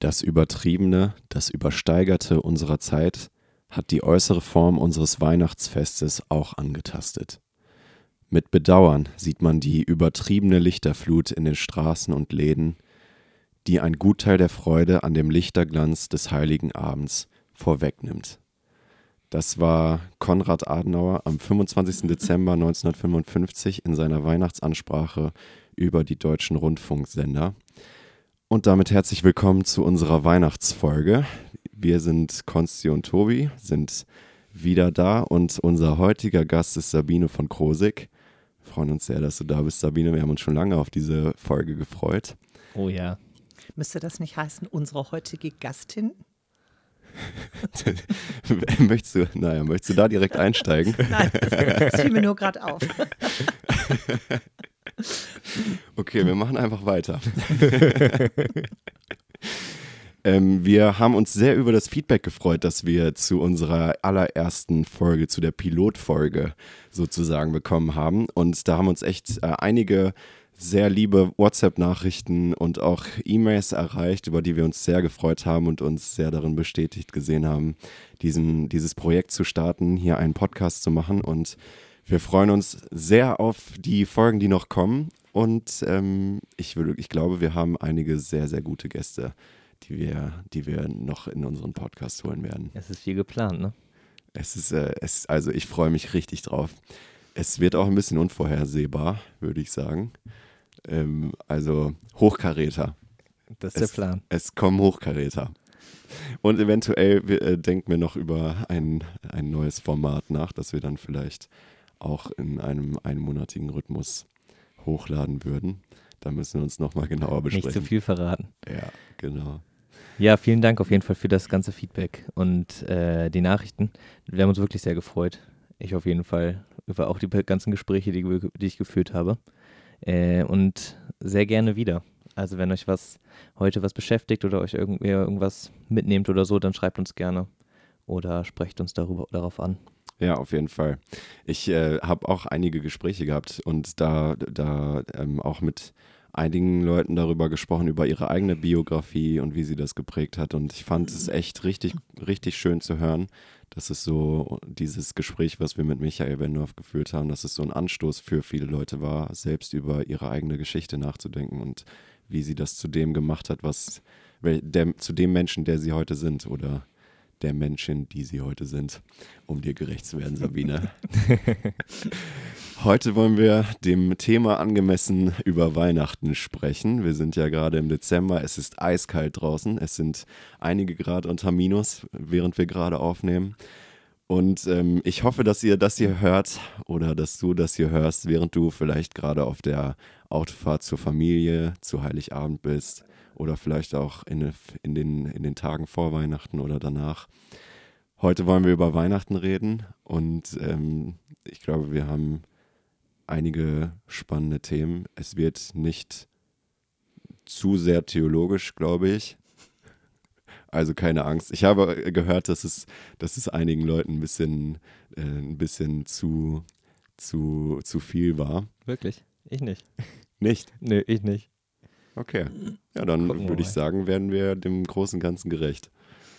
Das Übertriebene, das Übersteigerte unserer Zeit hat die äußere Form unseres Weihnachtsfestes auch angetastet. Mit Bedauern sieht man die übertriebene Lichterflut in den Straßen und Läden, die ein Gutteil der Freude an dem Lichterglanz des heiligen Abends vorwegnimmt. Das war Konrad Adenauer am 25. Dezember 1955 in seiner Weihnachtsansprache über die deutschen Rundfunksender. Und damit herzlich willkommen zu unserer Weihnachtsfolge. Wir sind Konsti und Tobi, sind wieder da und unser heutiger Gast ist Sabine von Krosig. Wir freuen uns sehr, dass du da bist, Sabine. Wir haben uns schon lange auf diese Folge gefreut. Oh ja. Müsste das nicht heißen, unsere heutige Gastin? möchtest du, naja, möchtest du da direkt einsteigen? Nein, das fiel mir nur gerade auf. Okay, wir machen einfach weiter. ähm, wir haben uns sehr über das Feedback gefreut, das wir zu unserer allerersten Folge, zu der Pilotfolge sozusagen bekommen haben. Und da haben uns echt äh, einige sehr liebe WhatsApp-Nachrichten und auch E-Mails erreicht, über die wir uns sehr gefreut haben und uns sehr darin bestätigt gesehen haben, diesen, dieses Projekt zu starten, hier einen Podcast zu machen. Und wir freuen uns sehr auf die Folgen, die noch kommen. Und ähm, ich, würde, ich glaube, wir haben einige sehr, sehr gute Gäste, die wir, die wir noch in unseren Podcast holen werden. Es ist viel geplant, ne? Es ist, äh, es, also ich freue mich richtig drauf. Es wird auch ein bisschen unvorhersehbar, würde ich sagen. Ähm, also Hochkaräter. Das ist es, der Plan. Es kommen Hochkaräter. Und eventuell äh, denken wir noch über ein, ein neues Format nach, das wir dann vielleicht auch in einem einmonatigen Rhythmus hochladen würden. Da müssen wir uns nochmal genauer besprechen. Nicht zu viel verraten. Ja, genau. Ja, vielen Dank auf jeden Fall für das ganze Feedback und äh, die Nachrichten. Wir haben uns wirklich sehr gefreut. Ich auf jeden Fall über auch die ganzen Gespräche, die, die ich geführt habe. Äh, und sehr gerne wieder. Also wenn euch was heute was beschäftigt oder euch irgendwie irgendwas mitnehmt oder so, dann schreibt uns gerne oder sprecht uns darüber, darauf an. Ja, auf jeden Fall. Ich äh, habe auch einige Gespräche gehabt und da, da ähm, auch mit einigen Leuten darüber gesprochen, über ihre eigene Biografie und wie sie das geprägt hat. Und ich fand es echt richtig, richtig schön zu hören, dass es so dieses Gespräch, was wir mit Michael Wendorf geführt haben, dass es so ein Anstoß für viele Leute war, selbst über ihre eigene Geschichte nachzudenken und wie sie das zu dem gemacht hat, was der, zu dem Menschen, der sie heute sind oder der Menschen, die sie heute sind, um dir gerecht zu werden, Sabine. heute wollen wir dem Thema angemessen über Weihnachten sprechen. Wir sind ja gerade im Dezember, es ist eiskalt draußen, es sind einige Grad unter Minus, während wir gerade aufnehmen. Und ähm, ich hoffe, dass ihr das hier hört oder dass du das hier hörst, während du vielleicht gerade auf der Autofahrt zur Familie, zu Heiligabend bist oder vielleicht auch in, in, den, in den Tagen vor Weihnachten oder danach. Heute wollen wir über Weihnachten reden und ähm, ich glaube, wir haben einige spannende Themen. Es wird nicht zu sehr theologisch, glaube ich. Also keine Angst. Ich habe gehört, dass es, dass es einigen Leuten ein bisschen, äh, ein bisschen zu, zu, zu viel war. Wirklich? Ich nicht. Nicht? Nö, ich nicht. Okay. Ja, dann würde ich sagen, werden wir dem großen Ganzen gerecht.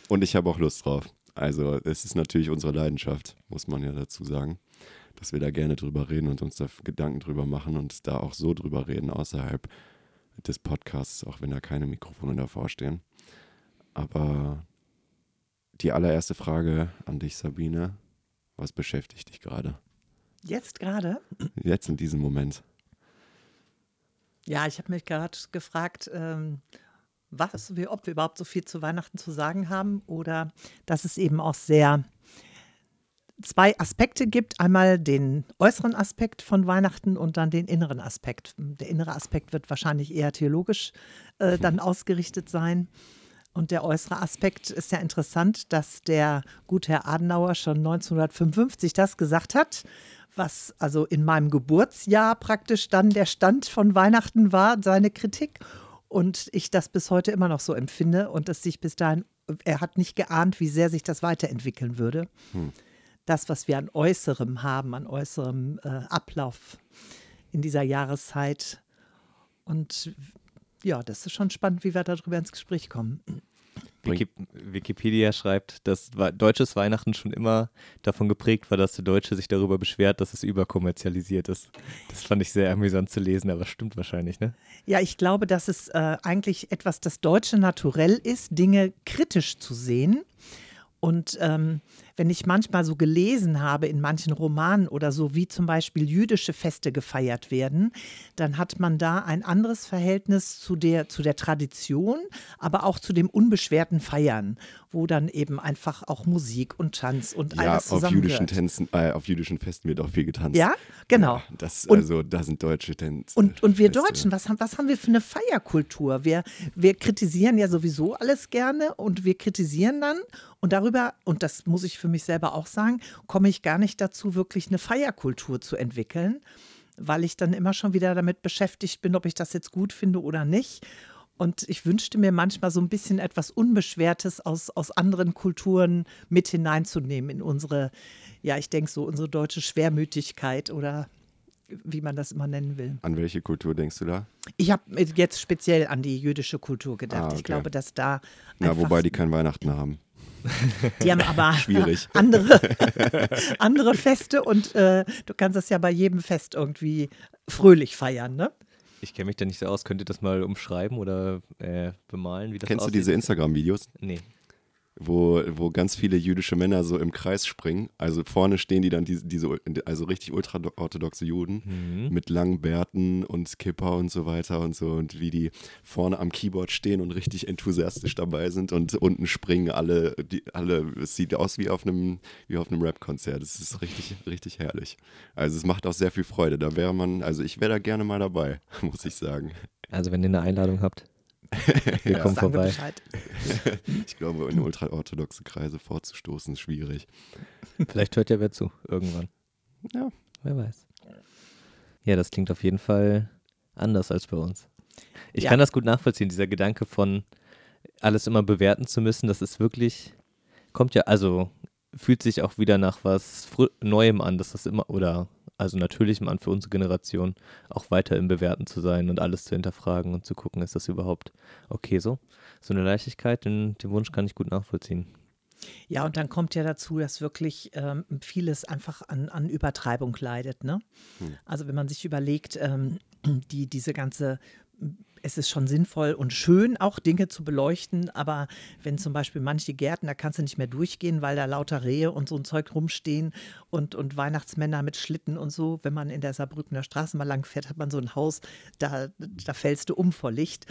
Und ich habe auch Lust drauf. Also, es ist natürlich unsere Leidenschaft, muss man ja dazu sagen, dass wir da gerne drüber reden und uns da Gedanken drüber machen und da auch so drüber reden außerhalb des Podcasts, auch wenn da keine Mikrofone davor stehen. Aber die allererste Frage an dich, Sabine. Was beschäftigt dich gerade? Jetzt gerade? Jetzt in diesem Moment. Ja, ich habe mich gerade gefragt, ähm, was wir, ob wir überhaupt so viel zu Weihnachten zu sagen haben oder dass es eben auch sehr zwei Aspekte gibt. Einmal den äußeren Aspekt von Weihnachten und dann den inneren Aspekt. Der innere Aspekt wird wahrscheinlich eher theologisch äh, dann ausgerichtet sein. Und der äußere Aspekt ist ja interessant, dass der gute Herr Adenauer schon 1955 das gesagt hat was also in meinem Geburtsjahr praktisch dann der Stand von Weihnachten war, seine Kritik. Und ich das bis heute immer noch so empfinde und dass sich bis dahin, er hat nicht geahnt, wie sehr sich das weiterentwickeln würde. Hm. Das, was wir an Äußerem haben, an äußerem äh, Ablauf in dieser Jahreszeit. Und ja, das ist schon spannend, wie wir darüber ins Gespräch kommen. Wiki Wikipedia schreibt, dass deutsches Weihnachten schon immer davon geprägt war, dass der Deutsche sich darüber beschwert, dass es überkommerzialisiert ist. Das fand ich sehr amüsant zu lesen, aber stimmt wahrscheinlich, ne? Ja, ich glaube, dass es äh, eigentlich etwas das Deutsche Naturell ist, Dinge kritisch zu sehen. Und ähm, wenn ich manchmal so gelesen habe in manchen Romanen oder so, wie zum Beispiel jüdische Feste gefeiert werden, dann hat man da ein anderes Verhältnis zu der, zu der Tradition, aber auch zu dem unbeschwerten Feiern, wo dann eben einfach auch Musik und Tanz und ja, alles auf jüdischen Tänzen, äh, auf jüdischen Festen wird auch viel getanzt. Ja, genau. Ja, das, also da sind deutsche Tänze. Und, und wir Feste. Deutschen, was haben, was haben wir für eine Feierkultur? Wir, wir kritisieren ja sowieso alles gerne und wir kritisieren dann und darüber, und das muss ich für mich selber auch sagen, komme ich gar nicht dazu, wirklich eine Feierkultur zu entwickeln, weil ich dann immer schon wieder damit beschäftigt bin, ob ich das jetzt gut finde oder nicht. Und ich wünschte mir manchmal so ein bisschen etwas Unbeschwertes aus, aus anderen Kulturen mit hineinzunehmen in unsere, ja, ich denke so, unsere deutsche Schwermütigkeit oder wie man das immer nennen will. An welche Kultur denkst du da? Ich habe jetzt speziell an die jüdische Kultur gedacht. Ah, okay. Ich glaube, dass da. Ja, wobei die kein Weihnachten haben. Die haben aber andere, andere Feste und äh, du kannst das ja bei jedem Fest irgendwie fröhlich feiern, ne? Ich kenne mich da nicht so aus. Könnt ihr das mal umschreiben oder äh, bemalen, wie das Kennst aussieht? du diese Instagram-Videos? Nee wo, wo ganz viele jüdische Männer so im Kreis springen. Also vorne stehen die dann diese, diese also richtig ultraorthodoxe Juden mhm. mit langen Bärten und Kipper und so weiter und so und wie die vorne am Keyboard stehen und richtig enthusiastisch dabei sind und unten springen alle, die, alle, es sieht aus wie auf einem, wie auf einem Rap-Konzert. Es ist richtig, richtig herrlich. Also es macht auch sehr viel Freude. Da wäre man, also ich wäre da gerne mal dabei, muss ich sagen. Also wenn ihr eine Einladung habt. Wir kommen vorbei. ich glaube, in ultraorthodoxe Kreise vorzustoßen ist schwierig. Vielleicht hört ja wer zu, irgendwann. Ja. Wer weiß. Ja, das klingt auf jeden Fall anders als bei uns. Ich ja. kann das gut nachvollziehen, dieser Gedanke von alles immer bewerten zu müssen, das ist wirklich, kommt ja, also fühlt sich auch wieder nach was Neuem an, dass das immer, oder also natürlichem an für unsere Generation, auch weiter im Bewerten zu sein und alles zu hinterfragen und zu gucken, ist das überhaupt okay so? So eine Leichtigkeit, den, den Wunsch kann ich gut nachvollziehen. Ja, und dann kommt ja dazu, dass wirklich ähm, vieles einfach an, an Übertreibung leidet. Ne? Hm. Also wenn man sich überlegt, ähm, die, diese ganze es ist schon sinnvoll und schön, auch Dinge zu beleuchten, aber wenn zum Beispiel manche Gärten, da kannst du nicht mehr durchgehen, weil da lauter Rehe und so ein Zeug rumstehen und, und Weihnachtsmänner mit Schlitten und so. Wenn man in der Saarbrückener Straße mal lang fährt, hat man so ein Haus, da, da fällst du um vor Licht.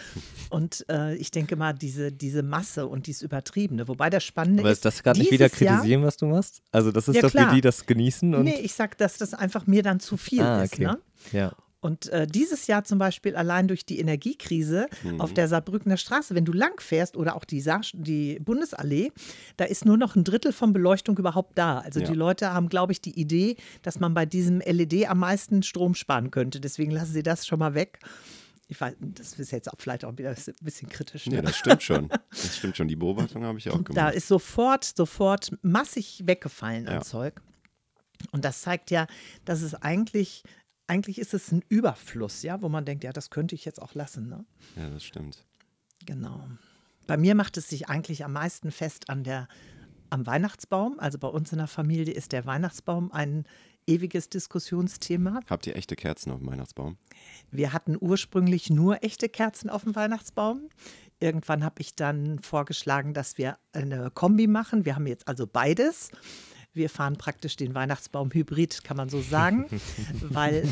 Und äh, ich denke mal, diese, diese Masse und dieses Übertriebene, wobei das Spannende aber ist. Aber ist das gerade nicht wieder kritisieren, Jahr, was du machst? Also, das ist ja, doch, wie die das genießen? Und nee, ich sag, dass das einfach mir dann zu viel ah, okay. ist. Ne? Ja. Und äh, dieses Jahr zum Beispiel allein durch die Energiekrise mhm. auf der Saarbrückener Straße, wenn du lang fährst oder auch die, Saar, die Bundesallee, da ist nur noch ein Drittel von Beleuchtung überhaupt da. Also ja. die Leute haben, glaube ich, die Idee, dass man bei diesem LED am meisten Strom sparen könnte. Deswegen lassen sie das schon mal weg. Ich weiß, das ist jetzt auch vielleicht auch wieder ein bisschen kritisch. Ne? Ja, das stimmt schon. Das stimmt schon. Die Beobachtung habe ich auch gemacht. Da ist sofort, sofort massig weggefallen an ja. Zeug. Und das zeigt ja, dass es eigentlich eigentlich ist es ein Überfluss, ja, wo man denkt, ja, das könnte ich jetzt auch lassen. Ne? Ja, das stimmt. Genau. Bei mir macht es sich eigentlich am meisten fest an der, am Weihnachtsbaum. Also bei uns in der Familie ist der Weihnachtsbaum ein ewiges Diskussionsthema. Habt ihr echte Kerzen auf dem Weihnachtsbaum? Wir hatten ursprünglich nur echte Kerzen auf dem Weihnachtsbaum. Irgendwann habe ich dann vorgeschlagen, dass wir eine Kombi machen. Wir haben jetzt also beides. Wir fahren praktisch den Weihnachtsbaum Hybrid, kann man so sagen, weil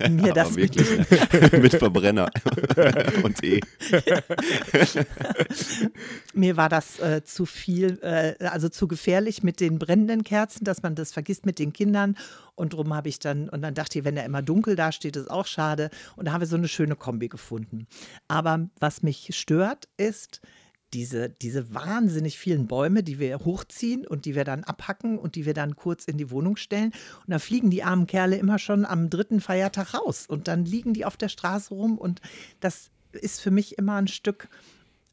äh, mir das mit, mit Verbrenner und E. mir war das äh, zu viel, äh, also zu gefährlich mit den brennenden Kerzen, dass man das vergisst mit den Kindern. Und darum habe ich dann, und dann dachte ich, wenn er immer dunkel dasteht, ist auch schade. Und da haben wir so eine schöne Kombi gefunden. Aber was mich stört, ist, diese, diese wahnsinnig vielen Bäume, die wir hochziehen und die wir dann abhacken und die wir dann kurz in die Wohnung stellen. Und da fliegen die armen Kerle immer schon am dritten Feiertag raus. Und dann liegen die auf der Straße rum. Und das ist für mich immer ein Stück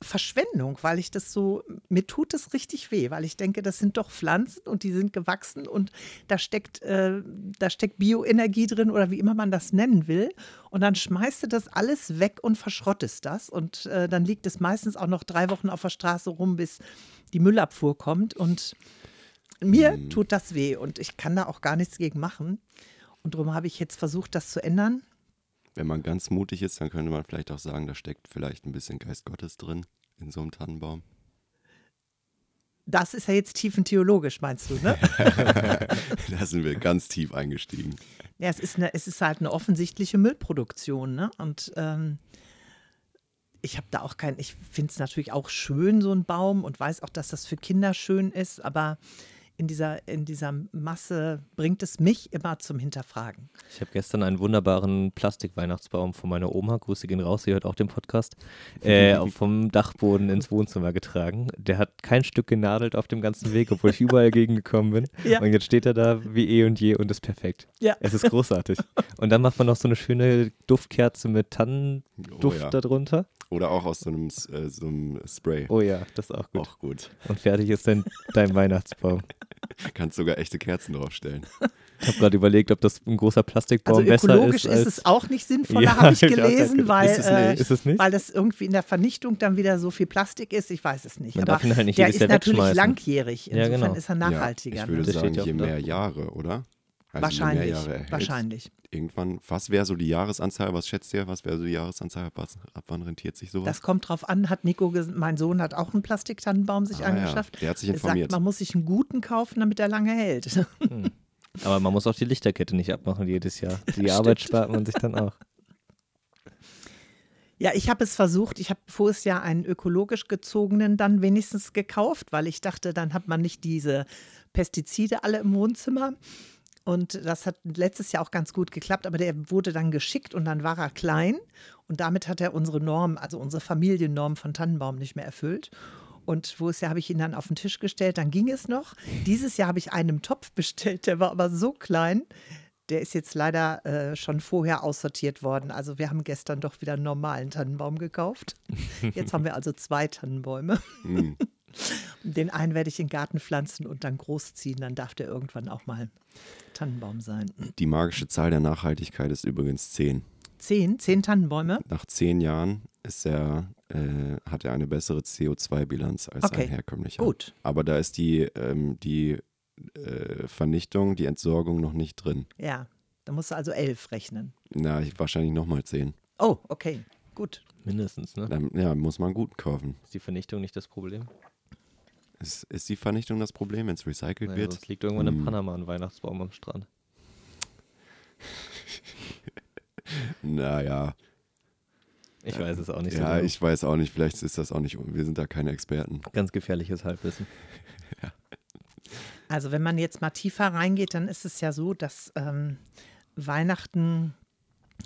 Verschwendung, weil ich das so, mir tut es richtig weh, weil ich denke, das sind doch Pflanzen und die sind gewachsen und da steckt, äh, da steckt Bioenergie drin oder wie immer man das nennen will. Und dann schmeißt du das alles weg und verschrottest das. Und äh, dann liegt es meistens auch noch drei Wochen auf der Straße rum, bis die Müllabfuhr kommt. Und mir Mhm. tut das weh und ich kann da auch gar nichts gegen machen. Und darum habe ich jetzt versucht, das zu ändern. Wenn man ganz mutig ist, dann könnte man vielleicht auch sagen, da steckt vielleicht ein bisschen Geist Gottes drin in so einem Tannenbaum. Das ist ja jetzt tiefentheologisch, meinst du, ne? da sind wir ganz tief eingestiegen. Ja, es ist, eine, es ist halt eine offensichtliche Müllproduktion, ne? Und ähm, ich habe da auch kein, ich finde es natürlich auch schön, so ein Baum, und weiß auch, dass das für Kinder schön ist, aber in dieser, in dieser Masse bringt es mich immer zum Hinterfragen. Ich habe gestern einen wunderbaren Plastikweihnachtsbaum von meiner Oma, Grüße gehen raus, sie hört auch den Podcast, äh, vom Dachboden ins Wohnzimmer getragen. Der hat kein Stück genadelt auf dem ganzen Weg, obwohl ich überall gegengekommen bin. Ja. Und jetzt steht er da wie eh und je und ist perfekt. Ja. Es ist großartig. Und dann macht man noch so eine schöne Duftkerze mit Tannenduft Oh ja. darunter. Oder auch aus so einem, äh, so einem Spray. Oh ja, das ist auch gut. Auch gut. Und fertig ist dann dein Weihnachtsbaum. Kannst sogar echte Kerzen draufstellen. Ich habe gerade überlegt, ob das ein großer Plastikbaum Also besser ökologisch ist. ist, als, es auch nicht sinnvoller, Ja, habe ich gelesen, weil, Ist es äh? Ist es nicht? weil das irgendwie in der Vernichtung dann wieder so viel Plastik ist. Ich weiß es nicht. Man Aber darf ihn halt nicht der ist Jahr natürlich langjährig. Ja, Insofern genau. ist er nachhaltiger. Ja, ich ne? würde Das sagen, ja je mehr Jahre, oder? Also wahrscheinlich. Wahrscheinlich. Irgendwann, was wäre so die Jahresanzahl? Was schätzt ihr? Was wäre so die Jahresanzahl? Ab, was- ab wann rentiert sich sowas? Das kommt drauf an, hat Nico, mein Sohn hat auch einen Plastiktannenbaum sich Ah, ja. angeschafft. Der hat sich Er sagt, informiert. man muss sich einen guten kaufen, damit er lange hält. Aber man muss auch die Lichterkette nicht abmachen jedes Jahr. Die Stimmt. Arbeit spart man sich dann auch. Ja, ich habe es versucht. Ich habe voriges Jahr einen ökologisch gezogenen dann wenigstens gekauft, weil ich dachte, dann hat man nicht diese Pestizide alle im Wohnzimmer. Und das hat letztes Jahr auch ganz gut geklappt, aber der wurde dann geschickt und dann war er klein. Und damit hat er unsere Norm, also unsere Familiennorm von Tannenbaum nicht mehr erfüllt. Und voriges Jahr habe ich ihn dann auf den Tisch gestellt, dann ging es noch. Dieses Jahr habe ich einen im Topf bestellt, der war aber so klein. Der ist jetzt leider äh, schon vorher aussortiert worden. Also wir haben gestern doch wieder einen normalen Tannenbaum gekauft. Jetzt haben wir also zwei Tannenbäume. Den einen werde ich in den Garten pflanzen und dann großziehen. Dann darf der irgendwann auch mal Tannenbaum sein. Die magische Zahl der Nachhaltigkeit ist übrigens 10. Zehn, zehn Tannenbäume. Nach 10 Jahren ist er, äh, hat er eine bessere CO2-Bilanz als Okay, ein herkömmlicher. Gut. Aber da ist die, ähm, die äh, Vernichtung, die Entsorgung noch nicht drin. Ja, da musst du also elf rechnen. Na, ich- wahrscheinlich nochmal 10. Oh, okay. Gut. Mindestens, ne? Dann, ja, muss man guten kaufen. Ist die Vernichtung nicht das Problem? Ist, ist die Vernichtung das Problem, wenn es recycelt Naja, wird? sonst liegt irgendwann in Hm. Panama ein Weihnachtsbaum am Strand. Naja, Ich weiß es auch nicht so ja, genau. ich weiß auch nicht. Vielleicht ist das auch nicht, wir sind da keine Experten. Ganz gefährliches Halbwissen. Also wenn man jetzt mal tiefer reingeht, dann ist es ja so, dass ähm, Weihnachten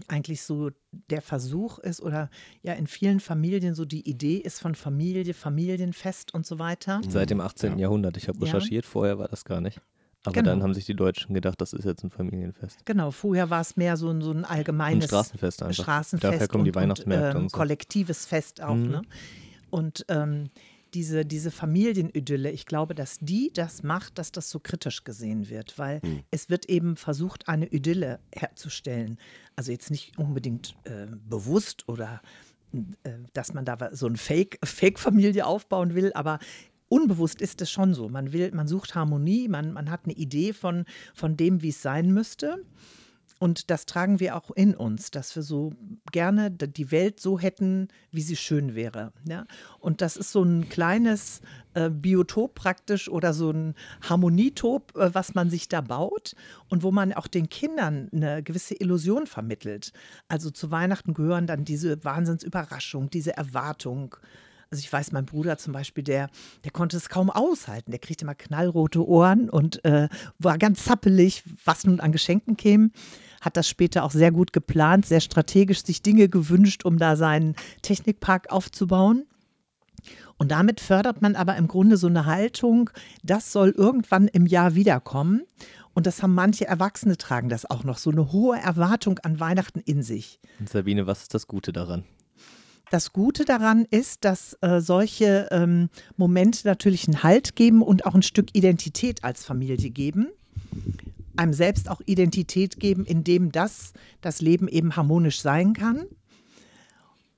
eigentlich so der Versuch ist oder ja in vielen Familien so die Idee ist von Familie, Familienfest und so weiter. Seit dem 18. Ja. Jahrhundert. Ich habe Ja. recherchiert, vorher war das gar nicht. Aber Genau. dann haben sich die Deutschen gedacht, das ist jetzt ein Familienfest. Genau, vorher war es mehr so ein, so ein Ein allgemeines Straßenfest einfach. Straßenfest Daher kommen die und, Weihnachtsmärkte und, ähm, und so. kollektives Fest auch. Mhm. Ne? Und ähm, diese, diese Familienidylle, ich glaube, dass die das macht, dass das so kritisch gesehen wird, weil Mhm. es wird eben versucht, eine Idylle herzustellen. Also jetzt nicht unbedingt äh, bewusst oder äh, dass man da so eine Fake- Fake-Familie aufbauen will, aber unbewusst ist es schon so. Man will, man sucht Harmonie, man, man hat eine Idee von, von dem, wie es sein müsste. Und das tragen wir auch in uns, dass wir so gerne die Welt so hätten, wie sie schön wäre. Ja? Und das ist so ein kleines äh, Biotop praktisch oder so ein Harmonietop, äh, was man sich da baut und wo man auch den Kindern eine gewisse Illusion vermittelt. Also zu Weihnachten gehören dann diese Wahnsinnsüberraschung, diese Erwartung. Also ich weiß, mein Bruder zum Beispiel, der, der konnte es kaum aushalten. Der kriegte immer knallrote Ohren und äh, war ganz zappelig, was nun an Geschenken käme. Hat das später auch sehr gut geplant, sehr strategisch sich Dinge gewünscht, um da seinen Technikpark aufzubauen. Und damit fördert man aber im Grunde so eine Haltung, das soll irgendwann im Jahr wiederkommen. Und das haben manche Erwachsene tragen das auch noch, so eine hohe Erwartung an Weihnachten in sich. Und Sabine, was ist das Gute daran? Das Gute daran ist, dass äh, solche ähm, Momente natürlich einen Halt geben und auch ein Stück Identität als Familie geben. Einem selbst auch Identität geben, indem das, das Leben eben harmonisch sein kann.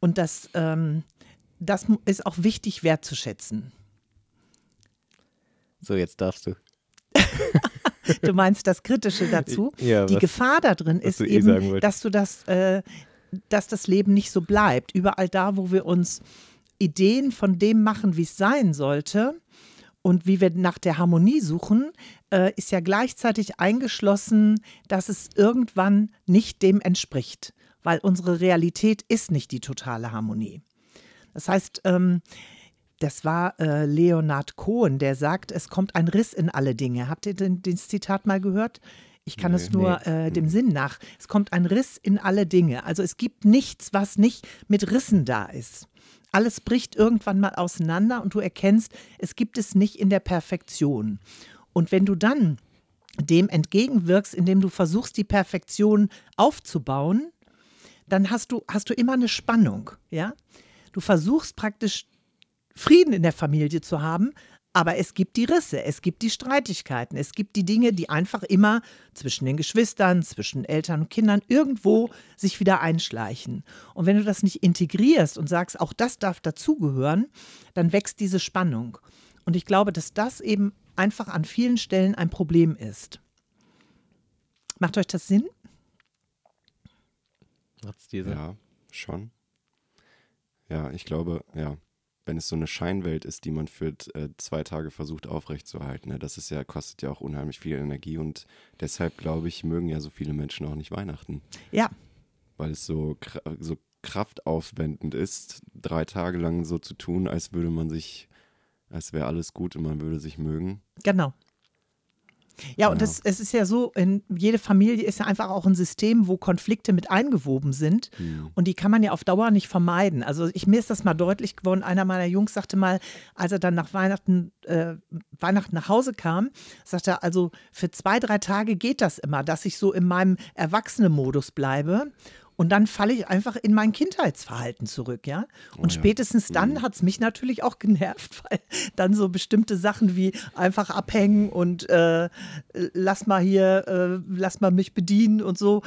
Und das, ähm, das ist auch wichtig wertzuschätzen. So, jetzt darfst du. du meinst das Kritische dazu? Ja, Die was- Gefahr da drin ist eh eben, dass du das, äh, dass das Leben nicht so bleibt. Überall da, wo wir uns Ideen von dem machen, wie es sein sollte und wie wir nach der Harmonie suchen, äh, ist ja gleichzeitig eingeschlossen, dass es irgendwann nicht dem entspricht, weil unsere Realität ist nicht die totale Harmonie. Das heißt, ähm, das war äh, Leonard Cohen, der sagt, es kommt ein Riss in alle Dinge. Habt ihr den, das Zitat mal gehört? Ich kann Nee. es nur äh, dem Sinn nach. Es kommt ein Riss in alle Dinge. Also es gibt nichts, was nicht mit Rissen da ist. Alles bricht irgendwann mal auseinander und du erkennst, es gibt es nicht in der Perfektion. Und wenn du dann dem entgegenwirkst, indem du versuchst, die Perfektion aufzubauen, dann hast du, hast du immer eine Spannung, ja? Du versuchst praktisch Frieden in der Familie zu haben, aber es gibt die Risse, es gibt die Streitigkeiten, es gibt die Dinge, die einfach immer zwischen den Geschwistern, zwischen Eltern und Kindern irgendwo sich wieder einschleichen. Und wenn du das nicht integrierst und sagst, auch das darf dazugehören, dann wächst diese Spannung. Und ich glaube, dass das eben einfach an vielen Stellen ein Problem ist. Macht euch das Sinn? Hat's dir so? Ja, schon. Ja, ich glaube, ja, wenn es so eine Scheinwelt ist, die man für äh, zwei Tage versucht aufrechtzuerhalten, ne, das ist ja, kostet ja auch unheimlich viel Energie und deshalb, glaube ich, mögen ja so viele Menschen auch nicht Weihnachten, Ja, weil es so, so kraftaufwendend ist, drei Tage lang so zu tun, als würde man sich, als wäre alles gut und man würde sich mögen. Genau. Ja, und Ja. Das, es ist ja so, in jede Familie ist ja einfach auch ein System, wo Konflikte mit eingewoben sind. Und die kann man ja auf Dauer nicht vermeiden. Also ich, mir ist das mal deutlich geworden. Einer meiner Jungs sagte mal, als er dann nach Weihnachten, äh, Weihnachten nach Hause kam, sagte er, also für zwei, drei Tage geht das immer, dass ich so in meinem Erwachsenen-Modus bleibe. Und dann falle ich einfach in mein Kindheitsverhalten zurück, ja. Und ja. spätestens dann hat es mich natürlich auch genervt, weil dann so bestimmte Sachen wie einfach abhängen und äh, lass mal hier, äh, lass mal mich bedienen und so,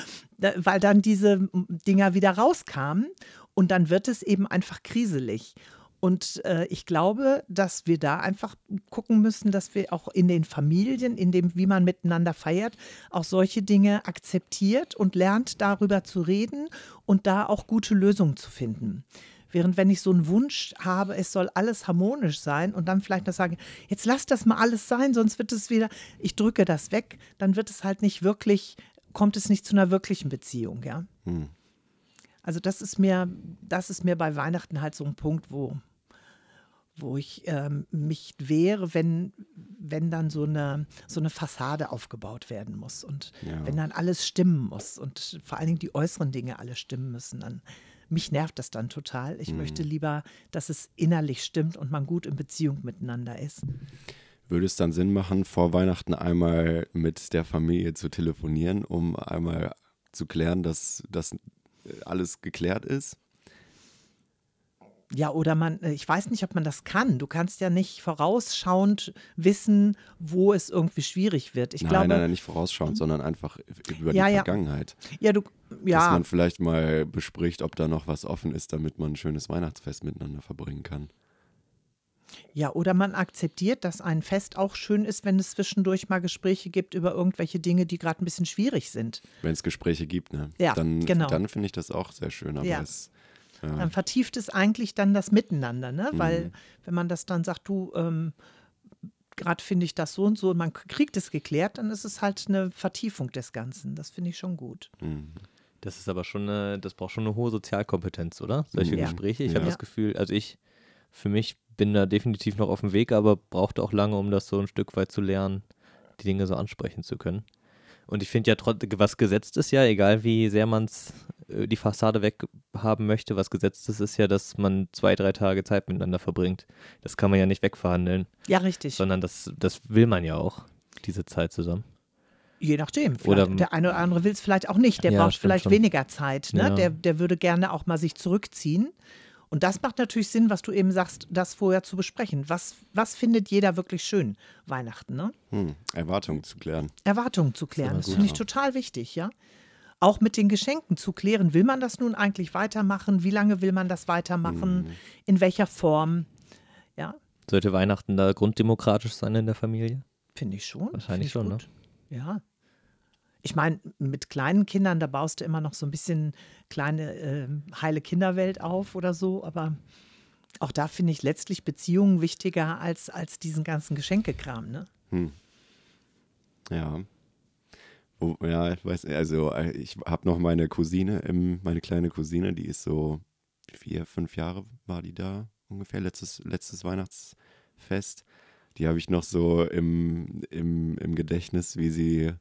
weil dann diese Dinger wieder rauskamen und dann wird es eben einfach kriselig. Und äh, ich glaube, dass wir da einfach gucken müssen, dass wir auch in den Familien, in dem, wie man miteinander feiert, auch solche Dinge akzeptiert und lernt, darüber zu reden und da auch gute Lösungen zu finden. Während wenn ich so einen Wunsch habe, es soll alles harmonisch sein und dann vielleicht noch sagen, jetzt lass das mal alles sein, sonst wird es wieder, ich drücke das weg, dann wird es halt nicht wirklich, kommt es nicht zu einer wirklichen Beziehung, ja. Hm. Also das ist mir, das ist mir bei Weihnachten halt so ein Punkt, wo, wo ich ähm, mich wehre, wenn, wenn dann so eine, so eine Fassade aufgebaut werden muss und Ja. wenn dann alles stimmen muss und vor allen Dingen die äußeren Dinge alle stimmen müssen, dann mich nervt das dann total. Ich möchte lieber, dass es innerlich stimmt und man gut in Beziehung miteinander ist. Würde es dann Sinn machen, vor Weihnachten einmal mit der Familie zu telefonieren, um einmal zu klären, dass das alles geklärt ist? Ja, oder man, äh, ich weiß nicht, ob man das kann. Du kannst ja nicht vorausschauend wissen, wo es irgendwie schwierig wird. Ich nein, glaube, nein, nein, nicht vorausschauend, sondern einfach über Ja, die ja. Vergangenheit. ja, du, Dass ja, man vielleicht mal bespricht, ob da noch was offen ist, damit man ein schönes Weihnachtsfest miteinander verbringen kann. ja, oder man akzeptiert, dass ein Fest auch schön ist, wenn es zwischendurch mal Gespräche gibt über irgendwelche Dinge, die gerade ein bisschen schwierig sind. Wenn es Gespräche gibt, ne? Ja, dann, genau. dann finde ich das auch sehr schön. Aber Ja. es, äh, Dann vertieft es eigentlich dann das Miteinander, ne? Mhm. Weil wenn man das dann sagt, du, ähm, gerade finde ich das so und so und man kriegt es geklärt, dann ist es halt eine Vertiefung des Ganzen. Das finde ich schon gut. mh. Das ist aber schon eine, das braucht schon eine hohe Sozialkompetenz, oder? Solche Ja. Gespräche. Ich Ja. habe das Gefühl, also ich für mich bin da definitiv noch auf dem Weg, aber brauchte auch lange, um das so ein Stück weit zu lernen, die Dinge so ansprechen zu können. Und ich finde ja was gesetzt ist ja, egal wie sehr man es die Fassade weghaben möchte, was gesetzt ist, ist ja, dass man zwei, drei Tage Zeit miteinander verbringt. Das kann man ja nicht wegverhandeln, Ja, richtig. sondern das, das will man ja auch, diese Zeit zusammen. Je nachdem. Oder- der eine oder andere will es vielleicht auch nicht. Der Ja, braucht vielleicht schon. weniger Zeit. Ne? Ja. Der, der würde gerne auch mal sich zurückziehen. Und das macht natürlich Sinn, was du eben sagst, das vorher zu besprechen. Was, was findet jeder wirklich schön Weihnachten? Ne? Hm, Erwartungen zu klären. Erwartungen zu klären, das gut, finde ich total wichtig, ja. Auch mit den Geschenken zu klären, will man das nun eigentlich weitermachen? Wie lange will man das weitermachen? Hm. In welcher Form? Ja, Sollte Weihnachten da grunddemokratisch sein in der Familie? finde ich schon. Wahrscheinlich ich schon, gut. Ja. Ich meine, mit kleinen Kindern, da baust du immer noch so ein bisschen kleine ähm, heile Kinderwelt auf oder so, aber auch da finde ich letztlich Beziehungen wichtiger als, als diesen ganzen Geschenkekram, ne? Ja. Wo, ja, ich weiß also äh, ich habe noch meine Cousine, im, meine kleine Cousine, die ist so vier, fünf Jahre war die da ungefähr, letztes, letztes Weihnachtsfest. Die habe ich noch so im, im, im Gedächtnis, wie sie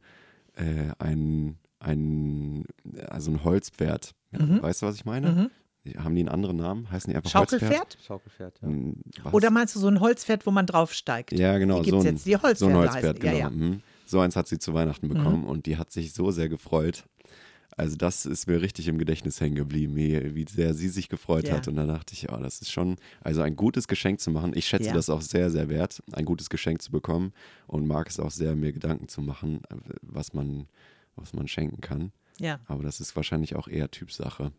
äh, ein, ein, also ein Holzpferd, ja, Mhm. weißt du, was ich meine? Mhm. Haben die einen anderen Namen? Heißen die einfach Holzpferd? Schaukelpferd? Schaukelpferd, ja. Hm, was? Oder meinst du so ein Holzpferd, wo man draufsteigt? Ja, genau. Die so gibt's ein, jetzt, die Holzpferde so ein Holzpferd, heißen. Ja, genau. ja. mhm. So eins hat sie zu Weihnachten bekommen und die hat sich so sehr gefreut. Also das ist mir richtig im Gedächtnis hängen geblieben, wie, wie sehr sie sich gefreut Ja. hat. Und da dachte ich, ja, das ist schon, also ein gutes Geschenk zu machen. Ich schätze Ja. das auch sehr, sehr wert, ein gutes Geschenk zu bekommen und mag es auch sehr, mir Gedanken zu machen, äh, was man, was man schenken kann. Ja. Aber das ist wahrscheinlich auch eher Typsache.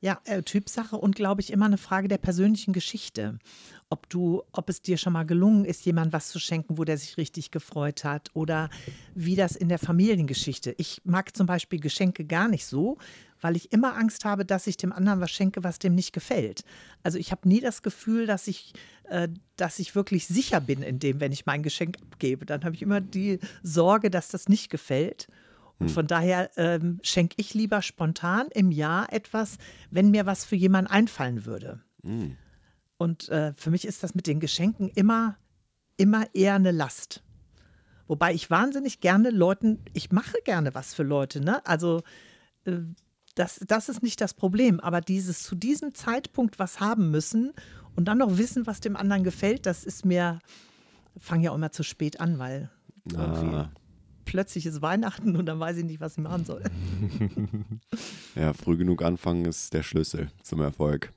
Ja, äh, Typsache und glaube ich immer eine Frage der persönlichen Geschichte. Ob du, ob es dir schon mal gelungen ist, jemandem was zu schenken, wo der sich richtig gefreut hat oder wie das in der Familiengeschichte. Ich mag zum Beispiel Geschenke gar nicht so, weil ich immer Angst habe, dass ich dem anderen was schenke, was dem nicht gefällt. Also ich habe nie das Gefühl, dass ich, äh, dass ich wirklich sicher bin in dem, wenn ich mein Geschenk abgebe. Dann habe ich immer die Sorge, dass das nicht gefällt. Und von daher ähm, schenke ich lieber spontan im Jahr etwas, wenn mir was für jemanden einfallen würde. Mm. Und äh, für mich ist das mit den Geschenken immer, immer eher eine Last. Wobei ich wahnsinnig gerne Leuten, ich mache gerne was für Leute, ne? Also äh, das, das ist nicht das Problem, aber dieses zu diesem Zeitpunkt was haben müssen und dann noch wissen, was dem anderen gefällt, das ist mir, fange ja auch immer zu spät an, weil irgendwie Ah, plötzlich ist Weihnachten und dann weiß ich nicht, was ich machen soll. ja, früh genug anfangen ist der Schlüssel zum Erfolg.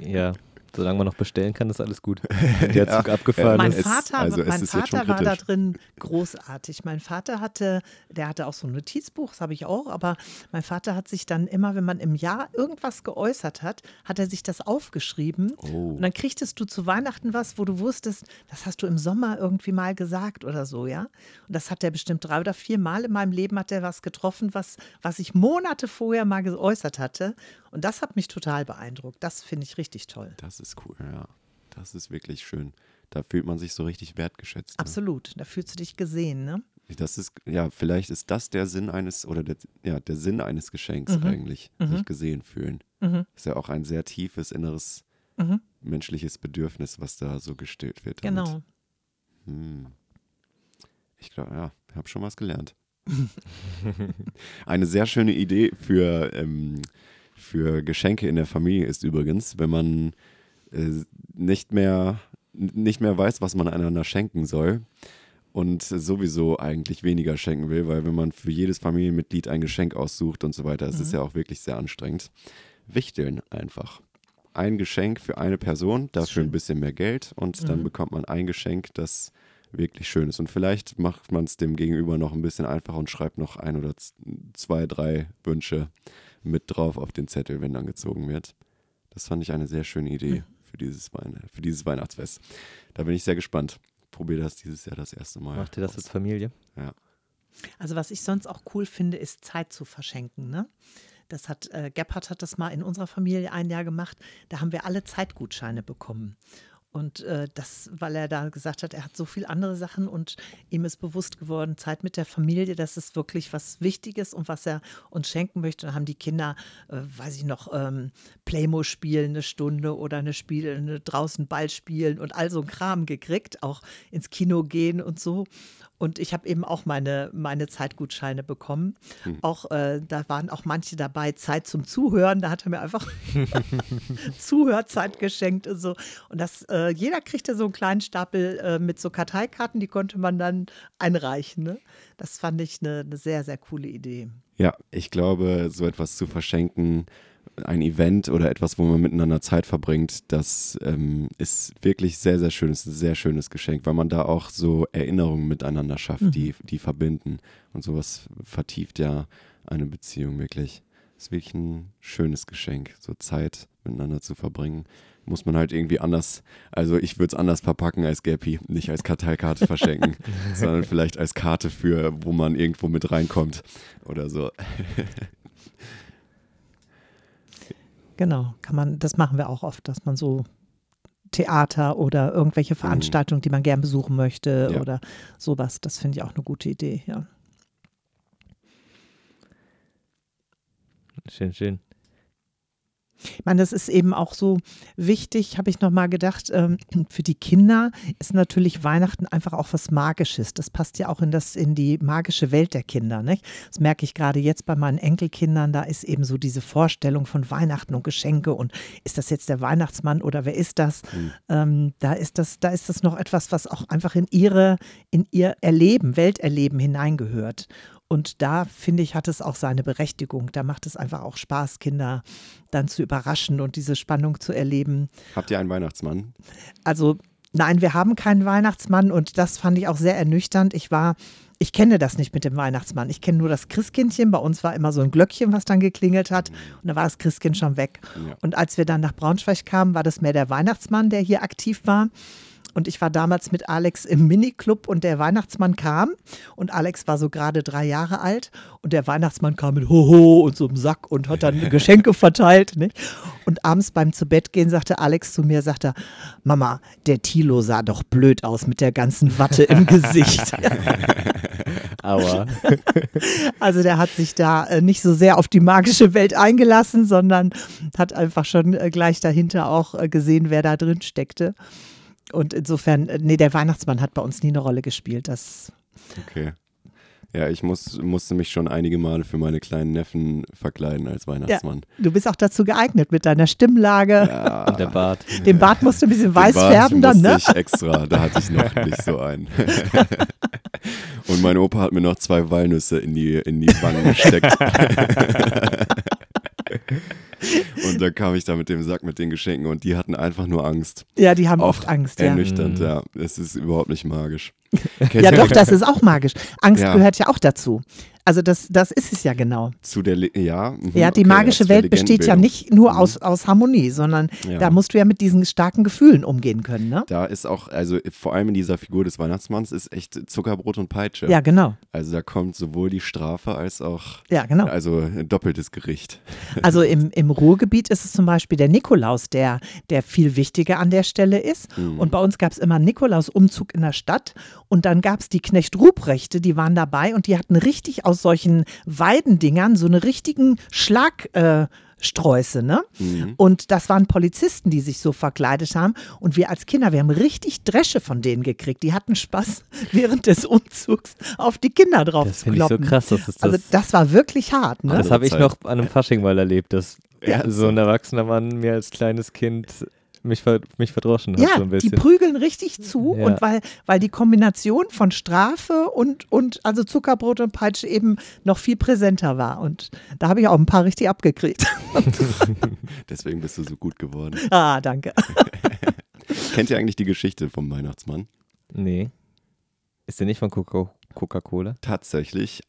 ja, solange man noch bestellen kann, ist alles gut. Wenn der Zug abgefahren mein es- ist. Vater, also mein Vater war da drin großartig. Mein Vater hatte, der hatte auch so ein Notizbuch, das habe ich auch, aber mein Vater hat sich dann immer, wenn man im Jahr irgendwas geäußert hat, hat er sich das aufgeschrieben. Oh. Und dann kriegtest du zu Weihnachten was, wo du wusstest, das hast du im Sommer irgendwie mal gesagt oder so, ja. Und das hat er bestimmt drei oder vier Mal in meinem Leben hat er was getroffen, was, was ich Monate vorher mal geäußert hatte. Und das hat mich total beeindruckt. Das finde ich richtig toll. Das ist cool, ja. Das ist wirklich schön. Da fühlt man sich so richtig wertgeschätzt. Ne? Absolut. Da fühlst du dich gesehen, ne? Das ist, ja, vielleicht ist das der Sinn eines, oder der, ja, der Sinn eines Geschenks Mhm. eigentlich, sich gesehen fühlen. Mhm. Ist ja auch ein sehr tiefes inneres Mhm. menschliches Bedürfnis, was da so gestillt wird. damit. Genau. Hm. Ich glaube, ja, ich habe schon was gelernt. Eine sehr schöne Idee für, ähm, für Geschenke in der Familie ist übrigens, wenn man äh, nicht, mehr, nicht mehr weiß, was man einander schenken soll und sowieso eigentlich weniger schenken will, weil wenn man für jedes Familienmitglied ein Geschenk aussucht und so weiter, es ist ja auch wirklich sehr anstrengend. Wichteln einfach. Ein Geschenk für eine Person, dafür ein bisschen mehr Geld und dann bekommt man ein Geschenk, das wirklich schön ist. Und vielleicht macht man es dem Gegenüber noch ein bisschen einfacher und schreibt noch ein oder zwei, drei Wünsche mit drauf auf den Zettel, wenn dann gezogen wird. Das fand ich eine sehr schöne Idee für, dieses Wein für dieses Weihnachtsfest. Da bin ich sehr gespannt. Probiere das dieses Jahr das erste Mal. Macht ihr das aus. als Familie? Ja. Also was ich sonst auch cool finde, ist Zeit zu verschenken. Ne? Das hat äh, Gebhardt hat das mal in unserer Familie ein Jahr gemacht. Da haben wir alle Zeitgutscheine bekommen. Und äh, das, weil er da gesagt hat, er hat so viel andere Sachen und ihm ist bewusst geworden, Zeit mit der Familie, das ist wirklich was Wichtiges und was er uns schenken möchte. Dann haben die Kinder, äh, weiß ich noch, ähm, Playmo spielen eine Stunde oder eine Spiel, eine draußen Ball spielen und all so ein Kram gekriegt, auch ins Kino gehen und so. Und ich habe eben auch meine, meine Zeitgutscheine bekommen. Auch äh, da waren auch manche dabei, Zeit zum Zuhören. Da hat er mir einfach Zuhörzeit geschenkt und so. Und das, äh, jeder kriegte so einen kleinen Stapel äh, mit so Karteikarten, die konnte man dann einreichen. Ne? Das fand ich eine, eine sehr, sehr coole Idee. Ja, ich glaube, so etwas zu verschenken, ein Event oder etwas, wo man miteinander Zeit verbringt, das ähm, ist wirklich sehr, sehr schön. Es ist ein sehr schönes Geschenk, weil man da auch so Erinnerungen miteinander schafft, Mhm. die, die verbinden. Und sowas vertieft ja eine Beziehung wirklich. ist wirklich ein schönes Geschenk, so Zeit miteinander zu verbringen. Muss man halt irgendwie anders, also ich würde es anders verpacken als Gappy, nicht als Karteikarte verschenken, sondern vielleicht als Karte für, wo man irgendwo mit reinkommt oder so. Genau, kann man, das machen wir auch oft, dass man so Theater oder irgendwelche Veranstaltungen, die man gern besuchen möchte Ja. oder sowas, das finde ich auch eine gute Idee, ja. Schön, schön. Ich meine, das ist eben auch so wichtig, habe ich nochmal gedacht, ähm, für die Kinder ist natürlich Weihnachten einfach auch was Magisches. Das passt ja auch in, das, in die magische Welt der Kinder. Nicht? Das merke ich gerade jetzt bei meinen Enkelkindern. Da ist eben so diese Vorstellung von Weihnachten und Geschenke und ist das jetzt der Weihnachtsmann oder wer ist das? Ähm, da, ist das da ist das noch etwas, was auch einfach in ihre, in ihr Erleben, Welterleben hineingehört. Und da finde ich, hat es auch seine Berechtigung. Da macht es einfach auch Spaß, Kinder dann zu überraschen und diese Spannung zu erleben. Habt ihr einen Weihnachtsmann? Also nein, wir haben keinen Weihnachtsmann und das fand ich auch sehr ernüchternd. Ich war, ich kenne das nicht mit dem Weihnachtsmann. Ich kenne nur das Christkindchen. Bei uns war immer so ein Glöckchen, was dann geklingelt hat und da war das Christkind schon weg. Ja. Und als wir dann nach Braunschweig kamen, war das mehr der Weihnachtsmann, der hier aktiv war. Und ich war damals mit Alex im Miniclub und der Weihnachtsmann kam. Und Alex war so gerade drei Jahre alt. Und der Weihnachtsmann kam mit Hoho und so einem Sack und hat dann Geschenke verteilt. Nicht? Und abends beim Zubettgehen sagte Alex zu mir, sagte, Mama, der Thilo sah doch blöd aus mit der ganzen Watte im Gesicht. Aua. Also der hat sich da äh, nicht so sehr auf die magische Welt eingelassen, sondern hat einfach schon äh, gleich dahinter auch äh, gesehen, wer da drin steckte. Und insofern, äh, nee, der Weihnachtsmann hat bei uns nie eine Rolle gespielt. Das, Okay. Ja, ich muss, musste mich schon einige Male für meine kleinen Neffen verkleiden als Weihnachtsmann. du bist auch dazu geeignet mit deiner Stimmlage. Ja, Und der Bart. Den Bart musst du ein bisschen den weiß Bart färben dann, ne? ich extra, da hatte ich noch nicht so einen. Und mein Opa hat mir noch zwei Walnüsse in die, in die Wangen gesteckt. Und dann kam ich da mit dem Sack mit den Geschenken und die hatten einfach nur Angst. Ja, die haben Auch oft Angst, ja. Ernüchternd, Mhm. ja. Es ist überhaupt nicht magisch. Ja, doch, das ist auch magisch. Angst Ja. gehört ja auch dazu. Also das, das ist es ja genau. Zu der, Le ja. mhm, Ja, die okay, magische Welt besteht ja nicht nur Mhm. aus, aus Harmonie, sondern Ja. da musst du ja mit diesen starken Gefühlen umgehen können, ne? Da ist auch, also vor allem in dieser Figur des Weihnachtsmanns ist echt Zuckerbrot und Peitsche. Ja, genau. Also da kommt sowohl die Strafe als auch, Ja, genau. also ein doppeltes Gericht. Also im, im Ruhrgebiet ist es zum Beispiel der Nikolaus, der, der viel wichtiger an der Stelle ist. Mhm. Und bei uns gab es immer einen Nikolaus-Umzug in der Stadt. Und dann gab es die Knecht Ruprechte, die waren dabei und die hatten richtig aus solchen Weidendingern so eine richtigen Schlagsträuße, äh, Sträuße, ne? Mhm. Und das waren Polizisten, die sich so verkleidet haben. Und wir als Kinder, wir haben richtig Dresche von denen gekriegt. Die hatten Spaß, während des Umzugs auf die Kinder drauf Das zu finde ich so kloppen. krass, dass es das. Also das war wirklich hart, ne? das habe ich noch an einem Fasching mal erlebt, dass Ja, so ein erwachsener Mann mir als kleines Kind mich, ver mich verdroschen hat. Ja, so ein die bisschen. prügeln richtig zu Ja. und weil, weil die Kombination von Strafe und, und also Zuckerbrot und Peitsche eben noch viel präsenter war. Und da habe ich auch ein paar richtig abgekriegt. Deswegen bist du so gut geworden. ah, danke. Kennt ihr eigentlich die Geschichte vom Weihnachtsmann? Nee. Ist der nicht von Coca- Coca-Cola? Tatsächlich,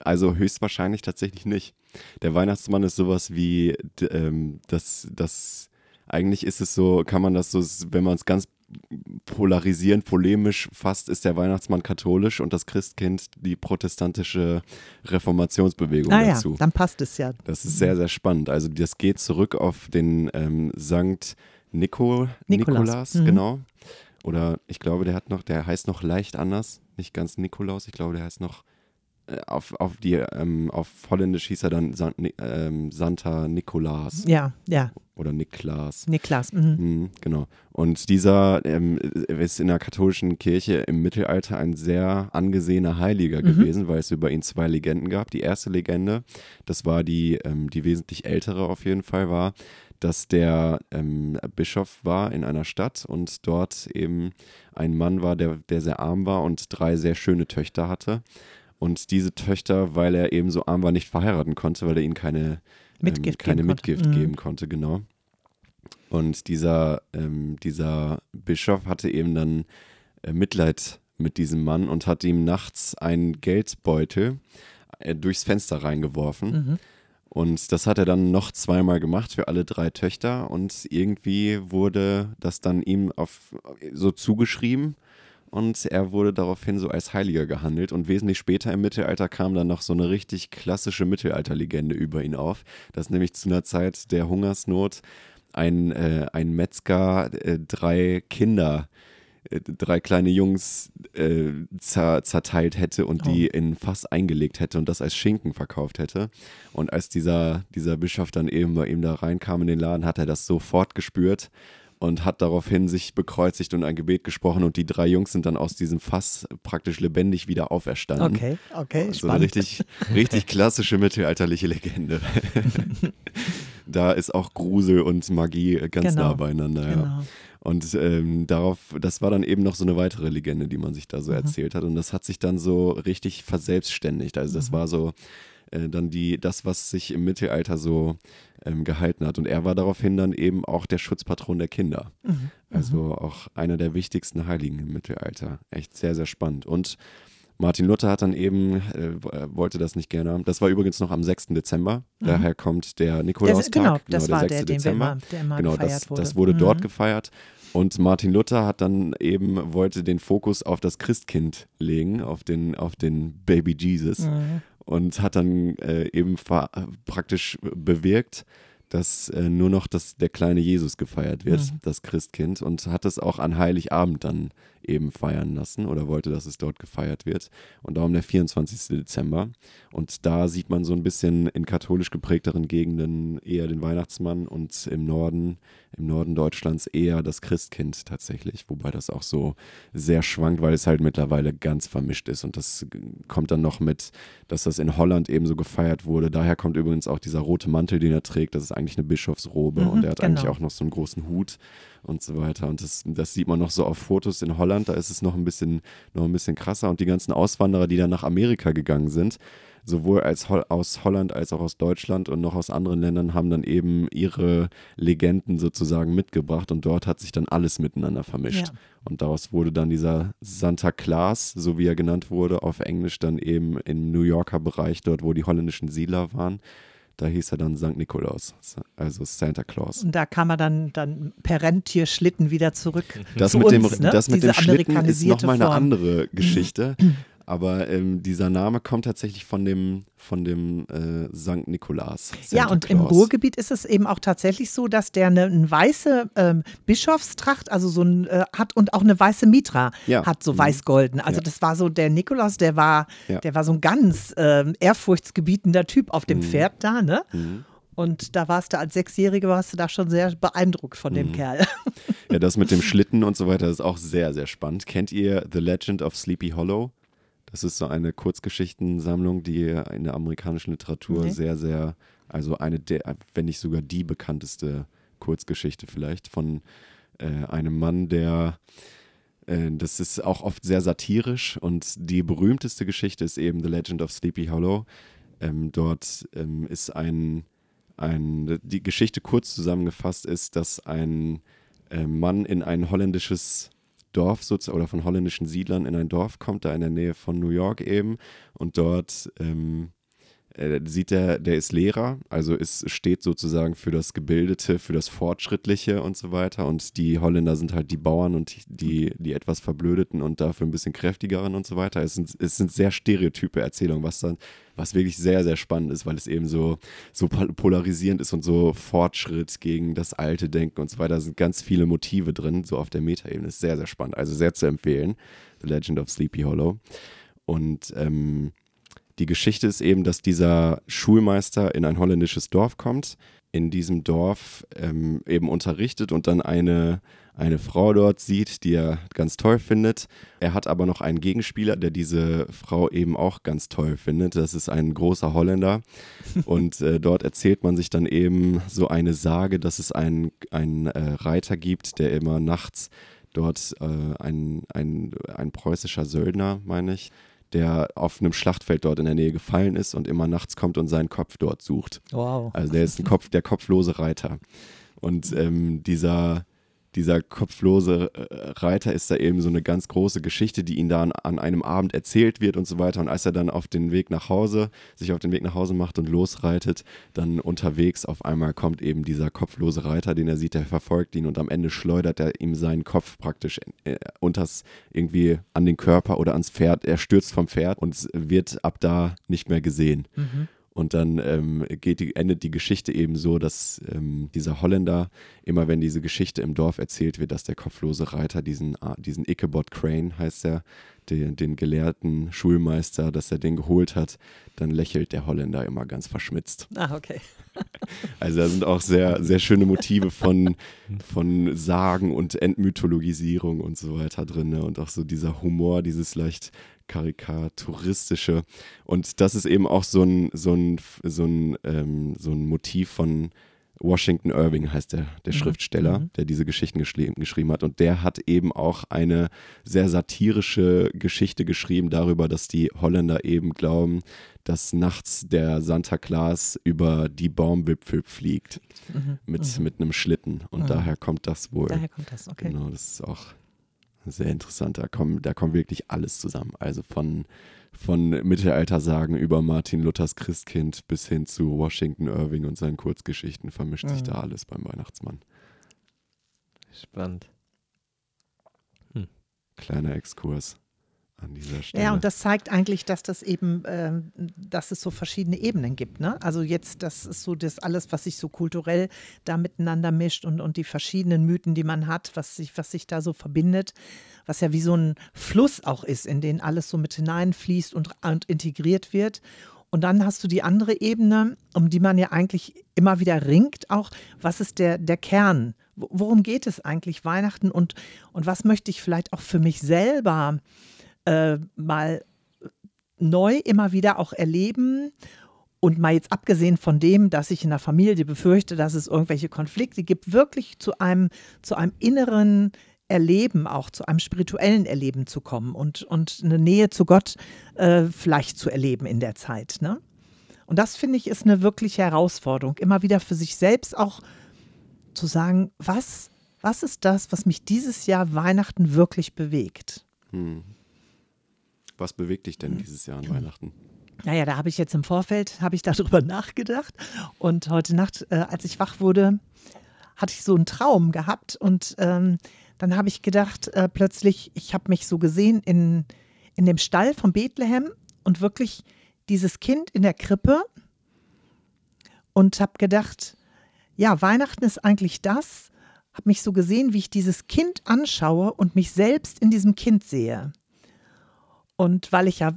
also höchstwahrscheinlich tatsächlich nicht. Der Weihnachtsmann ist sowas wie, ähm, das, das, eigentlich ist es so, kann man das so, wenn man es ganz polarisierend, polemisch fasst, ist der Weihnachtsmann katholisch und das Christkind die protestantische Reformationsbewegung Naja, dazu. dann passt es ja. Das ist sehr, sehr spannend. Also das geht zurück auf den ähm, Sankt Nico, Nikolaus. Nikolaus, Mhm. genau. Oder ich glaube, der hat noch, der heißt noch leicht anders. Nicht ganz Nikolaus, ich glaube, der heißt noch auf, auf die, ähm, auf Holländisch hieß er dann San, ähm, Santa Nikolaus Ja, ja, oder Niklas. Niklas. Mhm. Mhm, genau. Und dieser ähm, ist in der katholischen Kirche im Mittelalter ein sehr angesehener Heiliger Mhm. gewesen, weil es über ihn zwei Legenden gab. Die erste Legende, das war die, ähm, die wesentlich ältere auf jeden Fall, war, dass der ähm, Bischof war in einer Stadt und dort eben ein Mann war, der, der sehr arm war und drei sehr schöne Töchter hatte. Und diese Töchter, weil er eben so arm war, nicht verheiraten konnte, weil er ihnen keine Mitgift keine geben konnte. Mitgift Mhm. geben konnte, genau. Und dieser, ähm, dieser Bischof hatte eben dann äh, Mitleid mit diesem Mann und hat ihm nachts einen Geldbeutel äh, durchs Fenster reingeworfen. Mhm. Und das hat er dann noch zweimal gemacht für alle drei Töchter und irgendwie wurde das dann ihm auf, so zugeschrieben und er wurde daraufhin so als Heiliger gehandelt. Und wesentlich später im Mittelalter kam dann noch so eine richtig klassische Mittelalterlegende über ihn auf, dass nämlich zu einer Zeit der Hungersnot. Ein, äh, ein Metzger äh, drei Kinder äh, drei kleine Jungs äh, zer zerteilt hätte und die in Fass eingelegt hätte und das als Schinken verkauft hätte. Und als dieser, dieser Bischof dann eben bei ihm da reinkam in den Laden, hat er das sofort gespürt und hat daraufhin sich bekreuzigt und ein Gebet gesprochen und die drei Jungs sind dann aus diesem Fass praktisch lebendig wieder auferstanden. Okay, okay, So eine spannend. richtig, richtig klassische mittelalterliche Legende. da ist auch Grusel und Magie ganz Genau, nah beieinander. Ja. Genau. Und ähm, darauf, das war dann eben noch so eine weitere Legende, die man sich da so Mhm. erzählt hat. Und das hat sich dann so richtig verselbstständigt. Also Mhm. das war so äh, dann die, das, was sich im Mittelalter so ähm, gehalten hat. Und er war daraufhin dann eben auch der Schutzpatron der Kinder. Mhm. Also auch einer der wichtigsten Heiligen im Mittelalter. Echt sehr, sehr spannend. Und Martin Luther hat dann eben, äh, wollte das nicht gerne haben. Das war übrigens noch am 6. Dezember. Daher kommt der Nikolaustag. genau, das der war 6. der, den Dezember. immer, der immer Genau, gefeiert das, wurde. das wurde Mhm. dort gefeiert. Und Martin Luther hat dann eben, wollte den Fokus auf das Christkind legen, auf den, auf den Baby Jesus. Mhm. Und hat dann äh, eben praktisch bewirkt, dass äh, nur noch das, der kleine Jesus gefeiert wird, Mhm. das Christkind. Und hat es auch an Heiligabend dann eben feiern lassen oder wollte, dass es dort gefeiert wird. Und darum der 24. Dezember. Und da sieht man so ein bisschen in katholisch geprägteren Gegenden eher den Weihnachtsmann und im Norden, im Norden Deutschlands eher das Christkind tatsächlich. Wobei das auch so sehr schwankt, weil es halt mittlerweile ganz vermischt ist. Und das kommt dann noch mit, dass das in Holland eben so gefeiert wurde. Daher kommt übrigens auch dieser rote Mantel, den er trägt. Das ist eigentlich eine Bischofsrobe Mhm, und er hat eigentlich genau. auch noch so einen großen Hut und so weiter. Und das, das sieht man noch so auf Fotos in Holland, da ist es noch ein bisschen, noch ein bisschen krasser. Und die ganzen Auswanderer, die dann nach Amerika gegangen sind, sowohl als Hol aus Holland als auch aus Deutschland und noch aus anderen Ländern, haben dann eben ihre Legenden sozusagen mitgebracht und dort hat sich dann alles miteinander vermischt. Ja. Und daraus wurde dann dieser Santa Claus, so wie er genannt wurde, auf Englisch dann eben im New Yorker Bereich, dort wo die holländischen Siedler waren. Da hieß er dann St. Nikolaus, also Santa Claus. Und da kam er dann, dann per Rentierschlitten wieder zurück Das zu mit dem, uns, ne? das mit Diese dem Schlitten ist nochmal eine andere Geschichte. Aber ähm, dieser Name kommt tatsächlich von dem, von dem äh, St. Nikolaus. Ja, Santa und im Claus. Ruhrgebiet ist es eben auch tatsächlich so, dass der eine, eine weiße ähm, Bischofstracht, also so ein, äh, hat und auch eine weiße Mitra Ja. hat, so Mhm. weiß-golden. Also Ja. das war so der Nikolaus, der war, Ja. der war so ein ganz ähm, ehrfurchtsgebietender Typ auf dem Pferd da, ne? Mhm. Und da warst du als Sechsjährige, warst du da schon sehr beeindruckt von Mhm. dem Kerl. Ja, das mit dem Schlitten und so weiter ist auch sehr, sehr spannend. Kennt ihr The Legend of Sleepy Hollow? Das ist so eine Kurzgeschichtensammlung, die in der amerikanischen Literatur Nee. sehr, sehr, also eine der, wenn nicht sogar die bekannteste Kurzgeschichte vielleicht von äh, einem Mann, der äh, das ist auch oft sehr satirisch und die berühmteste Geschichte ist eben The Legend of Sleepy Hollow. Ähm, dort ähm, ist ein, ein, die Geschichte kurz zusammengefasst ist, dass ein äh, Mann in ein holländisches Dorf sozusagen oder von holländischen Siedlern in ein Dorf kommt, da in der Nähe von New York eben. Und dort ähm, äh, sieht er, der ist Lehrer, also ist, steht sozusagen für das Gebildete, für das Fortschrittliche und so weiter. Und die Holländer sind halt die Bauern und die, die etwas Verblödeten und dafür ein bisschen kräftigeren und so weiter. Es sind, es sind sehr stereotype Erzählungen, was dann, was wirklich sehr, sehr spannend ist, weil es eben so, so pol- polarisierend ist und so Fortschritt gegen das alte Denken und so weiter. Da sind ganz viele Motive drin, so auf der Metaebene. Ist sehr, sehr spannend. Also sehr zu empfehlen. The Legend of Sleepy Hollow. Und ähm, die Geschichte ist eben, dass dieser Schulmeister in ein holländisches Dorf kommt, in diesem Dorf ähm, eben unterrichtet und dann eine, eine Frau dort sieht, die er ganz toll findet. Er hat aber noch einen Gegenspieler, der diese Frau eben auch ganz toll findet. Das ist ein großer Holländer. Und äh, dort erzählt man sich dann eben so eine Sage, dass es einen, einen äh, Reiter gibt, der immer nachts dort äh, ein, ein, ein preußischer Söldner, meine ich, der auf einem Schlachtfeld dort in der Nähe gefallen ist und immer nachts kommt und seinen Kopf dort sucht. Wow. Also der ist ein Kopf, der kopflose Reiter. Und ähm, dieser, dieser kopflose äh, Reiter ist da eben so eine ganz große Geschichte, die ihm da an, an, einem Abend erzählt wird und so weiter. Und als er dann auf den Weg nach Hause, sich auf den Weg nach Hause macht und losreitet, dann unterwegs auf einmal kommt eben dieser kopflose Reiter, den er sieht, der verfolgt ihn und am Ende schleudert er ihm seinen Kopf praktisch äh, unters irgendwie an den Körper oder ans Pferd. Er stürzt vom Pferd und wird ab da nicht mehr gesehen. Mhm. Und dann ähm, geht die, endet die Geschichte eben so, dass ähm, dieser Holländer, immer wenn diese Geschichte im Dorf erzählt wird, dass der kopflose Reiter diesen, ah, diesen Ichabod Crane, heißt er, den, den gelehrten Schulmeister, dass er den geholt hat, dann lächelt der Holländer immer ganz verschmitzt. Ah, okay. Also da sind auch sehr, sehr schöne Motive von, von Sagen und Entmythologisierung und so weiter drin. Ne? Und auch so dieser Humor, dieses leicht karikaturistische. Und das ist eben auch so ein, so ein, so ein, ähm, so ein Motiv von Washington Irving heißt der, der mhm. Schriftsteller, mhm. der diese Geschichten geschrieben, geschrieben hat. Und der hat eben auch eine sehr satirische Geschichte geschrieben darüber, dass die Holländer eben glauben, dass nachts der Santa Claus über die Baumwipfel fliegt mhm. Mit, mhm. mit einem Schlitten. Und mhm. daher kommt das wohl. Daher kommt das, okay. Genau, das ist auch sehr interessant. Da kommt, da kommt wirklich alles zusammen. Also von, von Mittelaltersagen über Martin Luthers Christkind bis hin zu Washington Irving und seinen Kurzgeschichten vermischt mhm. sich da alles beim Weihnachtsmann. Spannend. Hm. Kleiner Exkurs an dieser Stelle. Ja, und das zeigt eigentlich, dass das eben, äh, dass es so verschiedene Ebenen gibt. Ne? Also jetzt, das ist so das alles, was sich so kulturell da miteinander mischt und, und die verschiedenen Mythen, die man hat, was sich, was sich da so verbindet, was ja wie so ein Fluss auch ist, in den alles so mit hineinfließt und, und integriert wird. Und dann hast du die andere Ebene, um die man ja eigentlich immer wieder ringt, auch, was ist der, der Kern? Worum geht es eigentlich Weihnachten und, und was möchte ich vielleicht auch für mich selber äh, mal neu immer wieder auch erleben. Und mal jetzt abgesehen von dem, dass ich in der Familie befürchte, dass es irgendwelche Konflikte gibt, wirklich zu einem, zu einem inneren Erleben, auch zu einem spirituellen Erleben zu kommen und, und eine Nähe zu Gott äh, vielleicht zu erleben in der Zeit. Ne? Und das finde ich ist eine wirkliche Herausforderung, immer wieder für sich selbst auch zu sagen, was, was ist das, was mich dieses Jahr Weihnachten wirklich bewegt? Hm. Was bewegt dich denn dieses Jahr an Weihnachten? Naja, da habe ich jetzt im Vorfeld, habe ich darüber nachgedacht. Und heute Nacht, äh, als ich wach wurde, hatte ich so einen Traum gehabt. Und ähm, dann habe ich gedacht, äh, plötzlich, ich habe mich so gesehen in, in dem Stall von Bethlehem und wirklich dieses Kind in der Krippe und habe gedacht, ja, Weihnachten ist eigentlich das. Habe mich so gesehen, wie ich dieses Kind anschaue und mich selbst in diesem Kind sehe. Und weil ich ja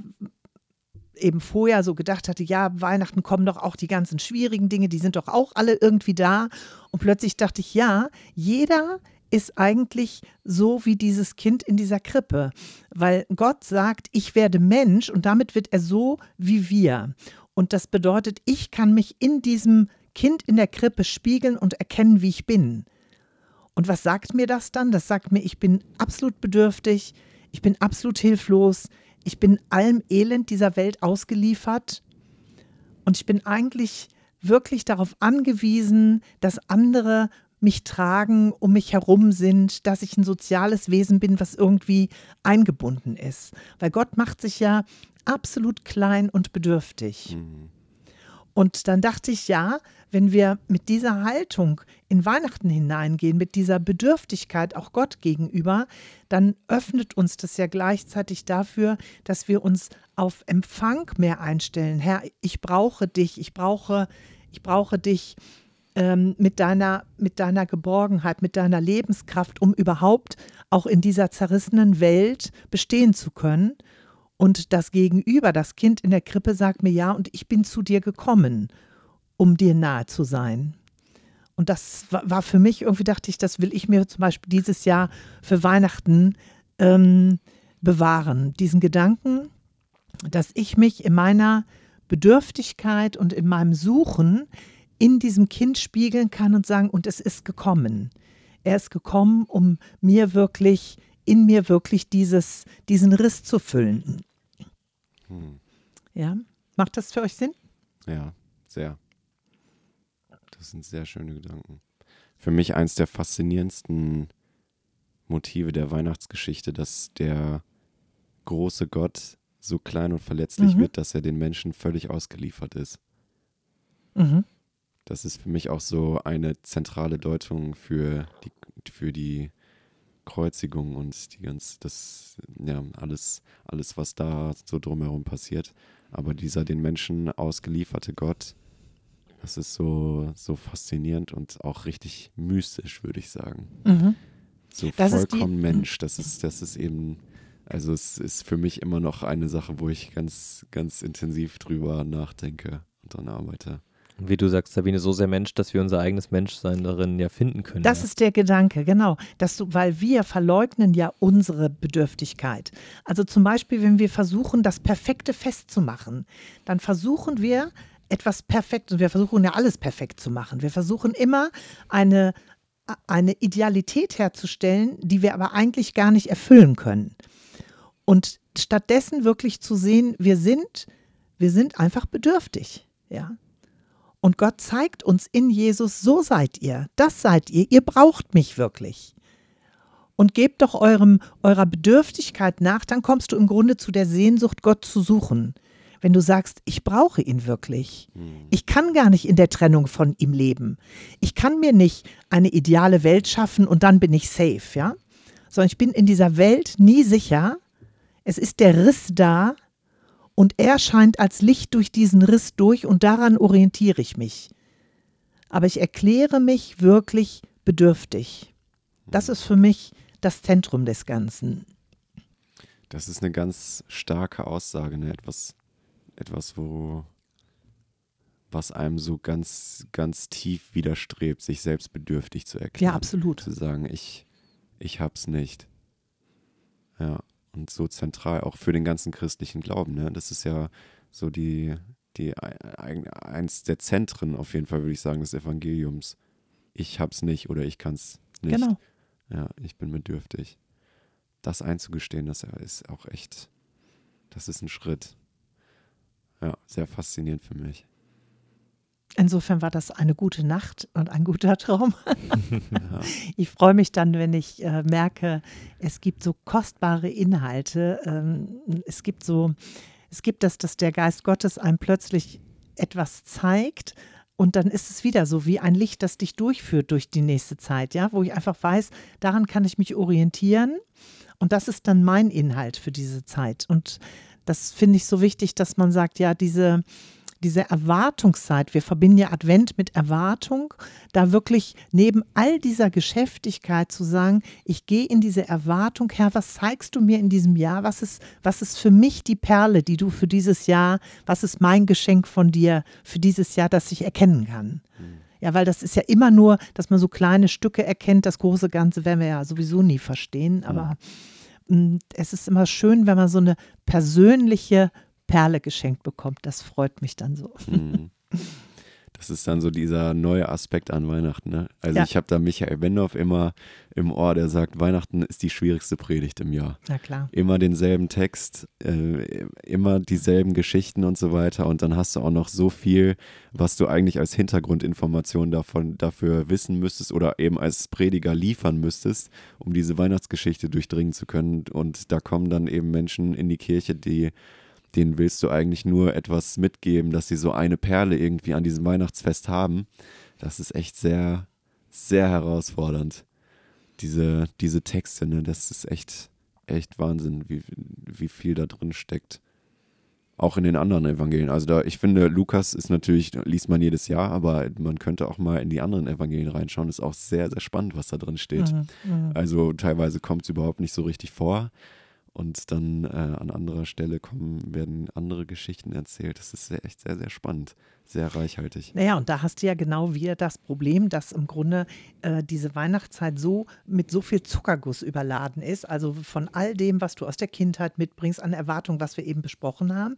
eben vorher so gedacht hatte, ja, Weihnachten kommen doch auch die ganzen schwierigen Dinge, die sind doch auch alle irgendwie da. Und plötzlich dachte ich, ja, jeder ist eigentlich so wie dieses Kind in dieser Krippe, weil Gott sagt, ich werde Mensch und damit wird er so wie wir. Und das bedeutet, ich kann mich in diesem Kind in der Krippe spiegeln und erkennen, wie ich bin. Und was sagt mir das dann? Das sagt mir, ich bin absolut bedürftig, ich bin absolut hilflos, ich bin allem Elend dieser Welt ausgeliefert und ich bin eigentlich wirklich darauf angewiesen, dass andere mich tragen, um mich herum sind, dass ich ein soziales Wesen bin, was irgendwie eingebunden ist. Weil Gott macht sich ja absolut klein und bedürftig. Mhm. Und dann dachte ich, ja, wenn wir mit dieser Haltung in Weihnachten hineingehen, mit dieser Bedürftigkeit auch Gott gegenüber, dann öffnet uns das ja gleichzeitig dafür, dass wir uns auf Empfang mehr einstellen. Herr, ich brauche dich, ich brauche, ich brauche dich ähm, mit, deiner, mit deiner Geborgenheit, mit deiner Lebenskraft, um überhaupt auch in dieser zerrissenen Welt bestehen zu können. Und das Gegenüber, das Kind in der Krippe sagt mir ja, und ich bin zu dir gekommen, um dir nahe zu sein. Und das war für mich, irgendwie dachte ich, das will ich mir zum Beispiel dieses Jahr für Weihnachten ähm, bewahren. Diesen Gedanken, dass ich mich in meiner Bedürftigkeit und in meinem Suchen in diesem Kind spiegeln kann und sagen, und es ist gekommen. Er ist gekommen, um mir wirklich, in mir wirklich dieses, diesen Riss zu füllen. Hm. Ja, macht das für euch Sinn? Ja, sehr. Das sind sehr schöne Gedanken. Für mich eins der faszinierendsten Motive der Weihnachtsgeschichte, dass der große Gott so klein und verletzlich Mhm. wird, dass er den Menschen völlig ausgeliefert ist. Mhm. Das ist für mich auch so eine zentrale Deutung für die, für die Kreuzigung und die ganz, das, ja, alles, alles, was da so drumherum passiert. Aber dieser den Menschen ausgelieferte Gott, das ist so, so faszinierend und auch richtig mystisch, würde ich sagen. Mhm. So Das ist die- vollkommen Mensch. Das ist, das ist eben, also es ist für mich immer noch eine Sache, wo ich ganz, ganz intensiv drüber nachdenke und dran arbeite. Wie du sagst, Sabine, so sehr Mensch, dass wir unser eigenes Menschsein darin ja finden können. Das ja. ist der Gedanke, genau. Dass du, weil wir verleugnen ja unsere Bedürftigkeit. Also zum Beispiel, wenn wir versuchen, das perfekte Fest zu machen, dann versuchen wir etwas perfekt, und wir versuchen ja alles perfekt zu machen. Wir versuchen immer eine, eine Idealität herzustellen, die wir aber eigentlich gar nicht erfüllen können. Und stattdessen wirklich zu sehen, wir sind, wir sind einfach bedürftig, ja. Und Gott zeigt uns in Jesus, so seid ihr, das seid ihr, ihr braucht mich wirklich. Und gebt doch eurem, eurer Bedürftigkeit nach, dann kommst du im Grunde zu der Sehnsucht, Gott zu suchen. Wenn du sagst, ich brauche ihn wirklich. Ich kann gar nicht in der Trennung von ihm leben. Ich kann mir nicht eine ideale Welt schaffen und dann bin ich safe, ja? Sondern ich bin in dieser Welt nie sicher. Es ist der Riss da und er scheint als Licht durch diesen Riss durch und daran orientiere ich mich. Aber ich erkläre mich wirklich bedürftig. Das ist für mich das Zentrum des Ganzen. Das ist eine ganz starke Aussage, ne? etwas, etwas, wo was einem so ganz, ganz tief widerstrebt, sich selbst bedürftig zu erklären. Ja, absolut. Zu sagen, ich, ich hab's nicht. Ja, und so zentral auch für den ganzen christlichen Glauben. Ne? Das ist ja so die, die ein- eins der Zentren auf jeden Fall, würde ich sagen, des Evangeliums. Ich hab's nicht oder ich kann's nicht. Genau. Ja, ich bin bedürftig. Das einzugestehen, das ist auch echt, das ist ein Schritt. Ja, sehr faszinierend für mich. Insofern war das eine gute Nacht und ein guter Traum. Ja. Ich freue mich dann, wenn ich äh, merke, es gibt so kostbare Inhalte. Ähm, es gibt so, es gibt das, dass der Geist Gottes einem plötzlich etwas zeigt. Und dann ist es wieder so wie ein Licht, das dich durchführt durch die nächste Zeit, ja, wo ich einfach weiß, daran kann ich mich orientieren. Und das ist dann mein Inhalt für diese Zeit. Und das finde ich so wichtig, dass man sagt, ja, diese, diese Erwartungszeit, wir verbinden ja Advent mit Erwartung, da wirklich neben all dieser Geschäftigkeit zu sagen, ich gehe in diese Erwartung, Herr, was zeigst du mir in diesem Jahr? Was ist, was ist für mich die Perle, die du für dieses Jahr, was ist mein Geschenk von dir für dieses Jahr, das ich erkennen kann? Ja, weil das ist ja immer nur, dass man so kleine Stücke erkennt, das große Ganze werden wir ja sowieso nie verstehen, aber mh, es ist immer schön, wenn man so eine persönliche Perle geschenkt bekommt. Das freut mich dann so. Mhm. Das ist dann so dieser neue Aspekt an Weihnachten. Ne? Also Ja. ich habe da Michael Bendorf immer im Ohr, der sagt, Weihnachten ist die schwierigste Predigt im Jahr. Na klar. Immer denselben Text, äh, immer dieselben Geschichten und so weiter. Und dann hast du auch noch so viel, was du eigentlich als Hintergrundinformation davon, dafür wissen müsstest oder eben als Prediger liefern müsstest, um diese Weihnachtsgeschichte durchdringen zu können. Und da kommen dann eben Menschen in die Kirche, die denen willst du eigentlich nur etwas mitgeben, dass sie so eine Perle irgendwie an diesem Weihnachtsfest haben. Das ist echt sehr, sehr herausfordernd. Diese, diese Texte, ne, das ist echt, echt Wahnsinn, wie, wie viel da drin steckt. Auch in den anderen Evangelien. Also da, ich finde, Lukas ist natürlich, liest man jedes Jahr, aber man könnte auch mal in die anderen Evangelien reinschauen. Ist auch sehr, sehr spannend, was da drin steht. Mhm, mhm. Also teilweise kommt es überhaupt nicht so richtig vor. Und dann äh, an anderer Stelle kommen, werden andere Geschichten erzählt. Das ist sehr, echt sehr, sehr spannend, sehr reichhaltig. Naja, und da hast du ja genau wieder das Problem, dass im Grunde äh, diese Weihnachtszeit so mit so viel Zuckerguss überladen ist, also von all dem, was du aus der Kindheit mitbringst, an Erwartungen, was wir eben besprochen haben,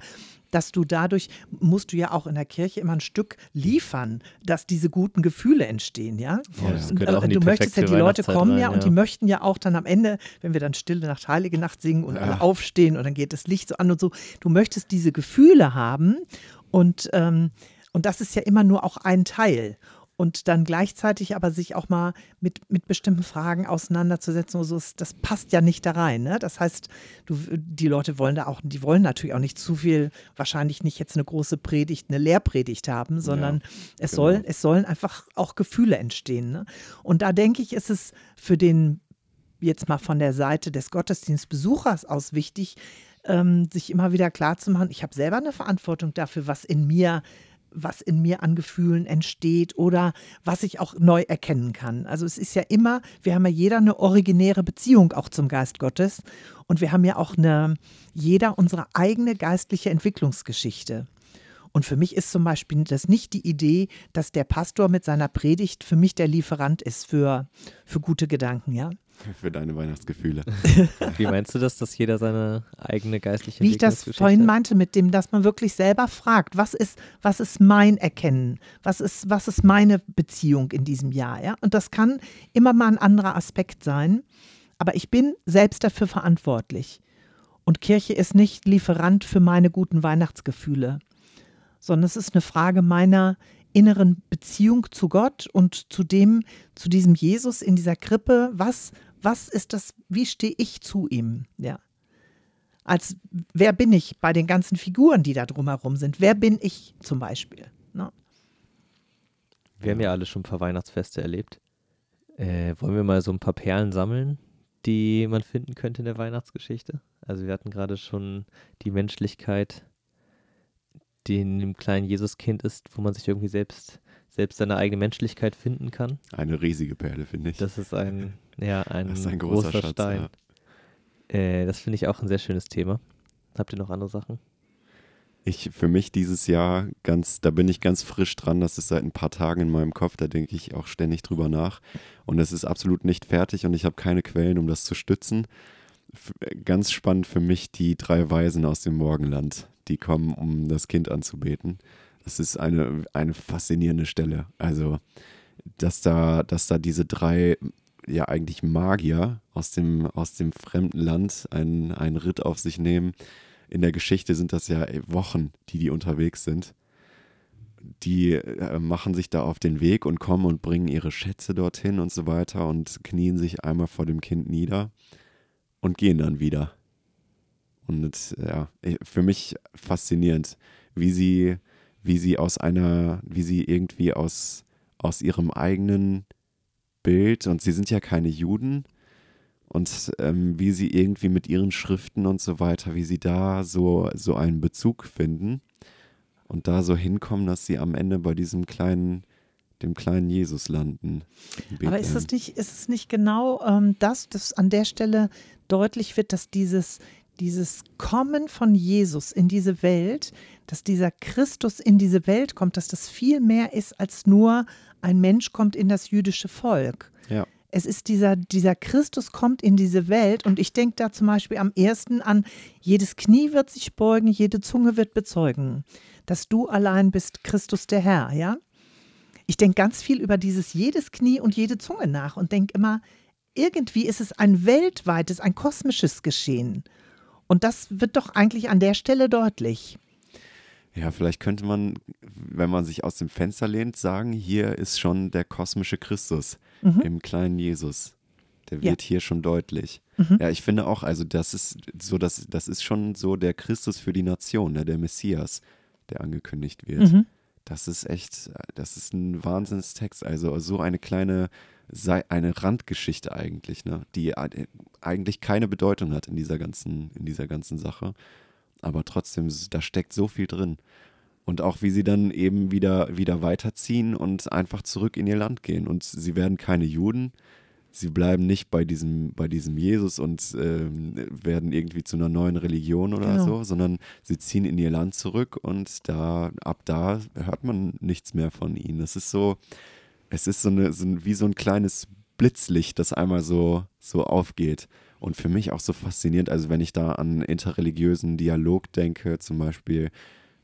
dass du dadurch, musst du ja auch in der Kirche immer ein Stück liefern, dass diese guten Gefühle entstehen, ja? Ja, das gehört auch du möchtest ja, die Leute kommen rein, ja und die möchten ja auch dann am Ende, wenn wir dann Stille Nacht, Heilige Nacht singen und ja. alle aufstehen und dann geht das Licht so an und so. Du möchtest diese Gefühle haben und, ähm, und das ist ja immer nur auch ein Teil und dann gleichzeitig aber sich auch mal mit, mit bestimmten Fragen auseinanderzusetzen, so, das passt ja nicht da rein. Ne? Das heißt, du, die Leute wollen da auch, die wollen natürlich auch nicht zu viel, wahrscheinlich nicht jetzt eine große Predigt, eine Lehrpredigt haben, sondern ja, es, genau. soll, es sollen einfach auch Gefühle entstehen. Ne? Und da denke ich, ist es für den, jetzt mal von der Seite des Gottesdienstbesuchers aus wichtig, ähm, sich immer wieder klarzumachen, ich habe selber eine Verantwortung dafür, was in mir was in mir an Gefühlen entsteht oder was ich auch neu erkennen kann. Also es ist ja immer, wir haben ja jeder eine originäre Beziehung auch zum Geist Gottes und wir haben ja auch eine, jeder unsere eigene geistliche Entwicklungsgeschichte. Und für mich ist zum Beispiel das nicht die Idee, dass der Pastor mit seiner Predigt für mich der Lieferant ist für, für gute Gedanken, ja. Für deine Weihnachtsgefühle. Wie meinst du das, dass jeder seine eigene geistliche Wie ich das vorhin meinte, mit dem, dass man wirklich selber fragt, was ist, was ist mein Erkennen? Was ist, was ist meine Beziehung in diesem Jahr? Ja? Und das kann immer mal ein anderer Aspekt sein. Aber ich bin selbst dafür verantwortlich. Und Kirche ist nicht Lieferant für meine guten Weihnachtsgefühle, sondern es ist eine Frage meiner inneren Beziehung zu Gott und zu dem, zu diesem Jesus in dieser Krippe. Was, was ist das, wie stehe ich zu ihm? Ja. Als wer bin ich bei den ganzen Figuren, die da drumherum sind? Wer bin ich zum Beispiel? Ne? Wir haben ja alle schon ein paar Weihnachtsfeste erlebt. Äh, wollen wir mal so ein paar Perlen sammeln, die man finden könnte in der Weihnachtsgeschichte? Also wir hatten gerade schon die Menschlichkeit die in dem kleinen Jesuskind ist, wo man sich irgendwie selbst, selbst seine eigene Menschlichkeit finden kann. Eine riesige Perle, finde ich. Das ist ein, ja, ein, ein großer, großer Schatz, Stein. Ja. Äh, das finde ich auch ein sehr schönes Thema. Habt ihr noch andere Sachen? Ich, für mich dieses Jahr ganz, da bin ich ganz frisch dran. Das ist seit ein paar Tagen in meinem Kopf. Da denke ich auch ständig drüber nach. Und es ist absolut nicht fertig und ich habe keine Quellen, um das zu stützen. Ganz spannend für mich die drei Weisen aus dem Morgenland die kommen, um das Kind anzubeten. Das ist eine, eine faszinierende Stelle. Also, dass da, dass da diese drei ja eigentlich Magier aus dem, aus dem fremden Land einen, einen Ritt auf sich nehmen. In der Geschichte sind das ja Wochen, die die unterwegs sind. Die äh, machen sich da auf den Weg und kommen und bringen ihre Schätze dorthin und so weiter und knien sich einmal vor dem Kind nieder und gehen dann wieder. Und ja, für mich faszinierend, wie sie, wie sie aus einer, wie sie irgendwie aus, aus ihrem eigenen Bild, und sie sind ja keine Juden, und ähm, wie sie irgendwie mit ihren Schriften und so weiter, wie sie da so, so einen Bezug finden und da so hinkommen, dass sie am Ende bei diesem kleinen, dem kleinen Jesus landen. Aber ist es nicht, ist es nicht genau ähm, das, dass an der Stelle deutlich wird, dass dieses, dieses Kommen von Jesus in diese Welt, dass dieser Christus in diese Welt kommt, dass das viel mehr ist als nur ein Mensch kommt in das jüdische Volk. Ja. Es ist dieser, dieser Christus kommt in diese Welt und ich denke da zum Beispiel am ersten an, jedes Knie wird sich beugen, jede Zunge wird bezeugen, dass du allein bist Christus der Herr, ja? Ich denke ganz viel über dieses jedes Knie und jede Zunge nach und denke immer, irgendwie ist es ein weltweites, ein kosmisches Geschehen. Und das wird doch eigentlich an der Stelle deutlich. Ja, vielleicht könnte man, wenn man sich aus dem Fenster lehnt, sagen, hier ist schon der kosmische Christus mhm. im kleinen Jesus. Der wird ja. hier schon deutlich. Mhm. Ja, ich finde auch, also das ist so, das, das ist schon so der Christus für die Nation, ne, der Messias, der angekündigt wird. Mhm. Das ist echt, das ist ein Wahnsinnstext. Also so eine kleine sei eine Randgeschichte eigentlich, ne? die eigentlich keine Bedeutung hat in dieser ganzen, in dieser ganzen Sache. Aber trotzdem, da steckt so viel drin. Und auch wie sie dann eben wieder, wieder weiterziehen und einfach zurück in ihr Land gehen. Und sie werden keine Juden. Sie bleiben nicht bei diesem, bei diesem Jesus und ähm, werden irgendwie zu einer neuen Religion oder genau. so, sondern sie ziehen in ihr Land zurück und da, ab da hört man nichts mehr von ihnen. Das ist so, es ist so, eine, so ein, wie so ein kleines Blitzlicht, das einmal so, so aufgeht. Und für mich auch so faszinierend, also wenn ich da an interreligiösen Dialog denke, zum Beispiel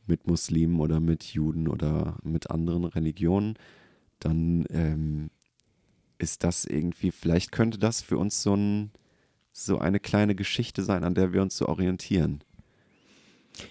mit Muslimen oder mit Juden oder mit anderen Religionen, dann ähm, ist das irgendwie, vielleicht könnte das für uns so ein, so eine kleine Geschichte sein, an der wir uns so orientieren.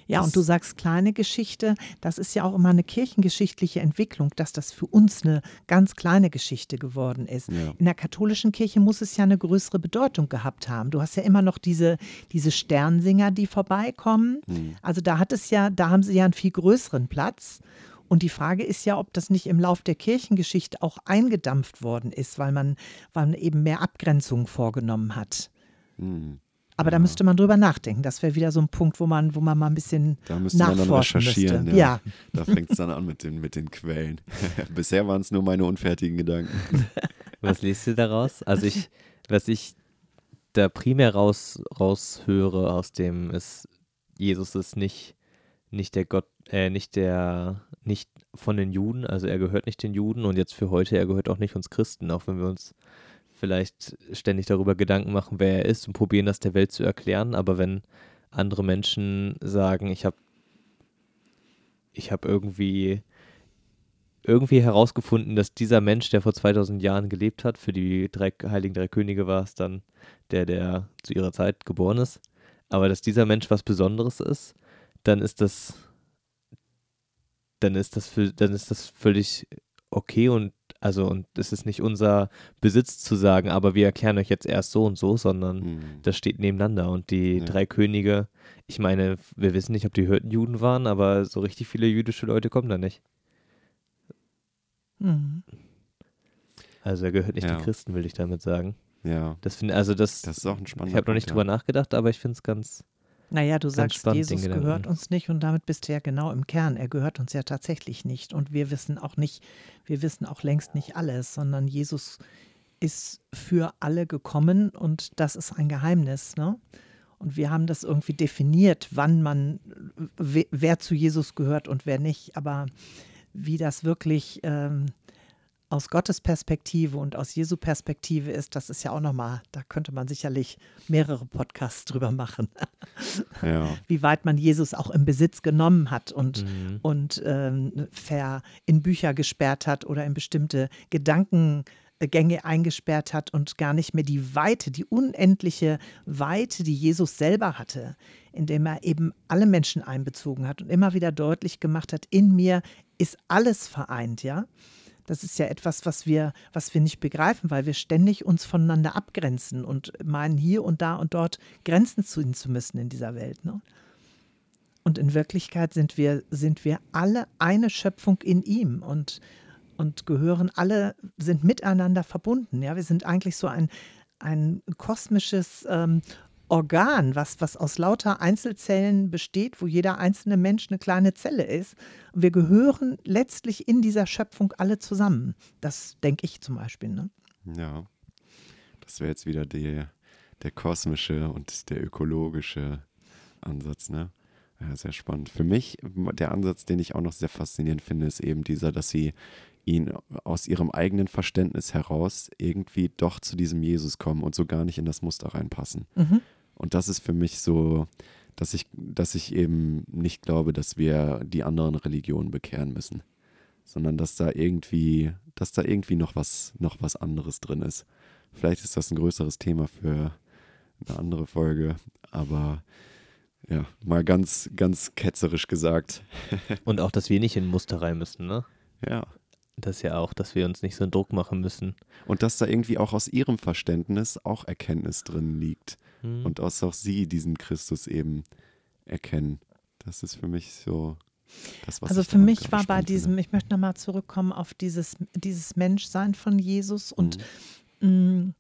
Ja, und du sagst kleine Geschichte, das ist ja auch immer eine kirchengeschichtliche Entwicklung, dass das für uns eine ganz kleine Geschichte geworden ist. Ja. In der katholischen Kirche muss es ja eine größere Bedeutung gehabt haben. Du hast ja immer noch diese, diese Sternsinger, die vorbeikommen. Hm. Also da hat es ja, da haben sie ja einen viel größeren Platz. Und die Frage ist ja, ob das nicht im Lauf der Kirchengeschichte auch eingedampft worden ist, weil man, weil man eben mehr Abgrenzungen vorgenommen hat. Hm. Aber da müsste man drüber nachdenken. Das wäre wieder so ein Punkt, wo man, wo man mal ein bisschen Da müsste man dann nachforschen recherchieren. müsste. Ja. Ja. Da fängt es dann an mit den, mit den Quellen. Bisher waren es nur meine unfertigen Gedanken. Was liest du daraus? Also ich, was ich da primär raus, raushöre aus dem ist, Jesus ist nicht, nicht der Gott, äh, nicht der, nicht von den Juden, also er gehört nicht den Juden und jetzt für heute, er gehört auch nicht uns Christen, auch wenn wir uns vielleicht ständig darüber Gedanken machen, wer er ist und probieren das der Welt zu erklären, aber wenn andere Menschen sagen, ich habe ich habe irgendwie irgendwie herausgefunden, dass dieser Mensch, der vor 2000 Jahren gelebt hat, für die drei, Heiligen Drei Könige war es dann der, der zu ihrer Zeit geboren ist, aber dass dieser Mensch was Besonderes ist, dann ist das, dann ist das, dann ist das völlig okay und also und es ist nicht unser Besitz zu sagen, aber wir erklären euch jetzt erst so und so, sondern Hm. das steht nebeneinander und die Ja. drei Könige, ich meine, wir wissen nicht, ob die Hirtenjuden waren, aber so richtig viele jüdische Leute kommen da nicht. Mhm. Also er gehört nicht Ja. den Christen, will ich damit sagen. Ja, Das finde also das, das ist auch ein spannender ich habe noch nicht Punkt, drüber nachgedacht, aber ich finde es ganz Naja, du sagst, Jesus gehört uns nicht und damit bist du ja genau im Kern. Er gehört uns ja tatsächlich nicht. Und wir wissen auch nicht, wir wissen auch längst nicht alles, sondern Jesus ist für alle gekommen und das ist ein Geheimnis. Ne? Und wir haben das irgendwie definiert, wann man, we- wer zu Jesus gehört und wer nicht. Aber wie das wirklich ähm, aus Gottes Perspektive und aus Jesu Perspektive ist, das ist ja auch nochmal, da könnte man sicherlich mehrere Podcasts drüber machen Ja, wie weit man Jesus auch im Besitz genommen hat und, Mhm. und ähm, ver, in Bücher gesperrt hat oder in bestimmte Gedankengänge eingesperrt hat und gar nicht mehr die Weite, die unendliche Weite, die Jesus selber hatte, indem er eben alle Menschen einbezogen hat und immer wieder deutlich gemacht hat, in mir ist alles vereint, ja. Das ist ja etwas, was wir, was wir nicht begreifen, weil wir ständig uns voneinander abgrenzen und meinen, hier und da und dort Grenzen ziehen zu müssen in dieser Welt. Ne? Und in Wirklichkeit sind wir, sind wir alle eine Schöpfung in ihm und, und gehören alle, sind miteinander verbunden. Ja? Wir sind eigentlich so ein, ein kosmisches ähm, Organ, was, was aus lauter Einzelzellen besteht, wo jeder einzelne Mensch eine kleine Zelle ist. Wir gehören letztlich in dieser Schöpfung alle zusammen. Das denke ich zum Beispiel. Ne? ja. Das wäre jetzt wieder der, der kosmische und der ökologische Ansatz, ne? Ja, sehr spannend. Für mich, der Ansatz, den ich auch noch sehr faszinierend finde, ist eben dieser, dass sie ihn aus ihrem eigenen Verständnis heraus irgendwie doch zu diesem Jesus kommen und so gar nicht in das Muster reinpassen. Mhm. Und das ist für mich so, dass ich, dass ich eben nicht glaube, dass wir die anderen Religionen bekehren müssen, sondern dass da irgendwie, dass da irgendwie noch was, noch was anderes drin ist. Vielleicht ist das ein größeres Thema für eine andere Folge, aber ja, mal ganz, ganz ketzerisch gesagt. Und auch, dass wir nicht in Muster rein müssen, ne? Ja. Das ja auch, dass wir uns nicht so einen Druck machen müssen. Und dass da irgendwie auch aus ihrem Verständnis auch Erkenntnis drin liegt. Hm. Und dass auch sie diesen Christus eben erkennen. Das ist für mich so das, was Also für mich war bei diesem, finde. ich möchte nochmal zurückkommen auf dieses, dieses Menschsein von Jesus und Mhm. mh,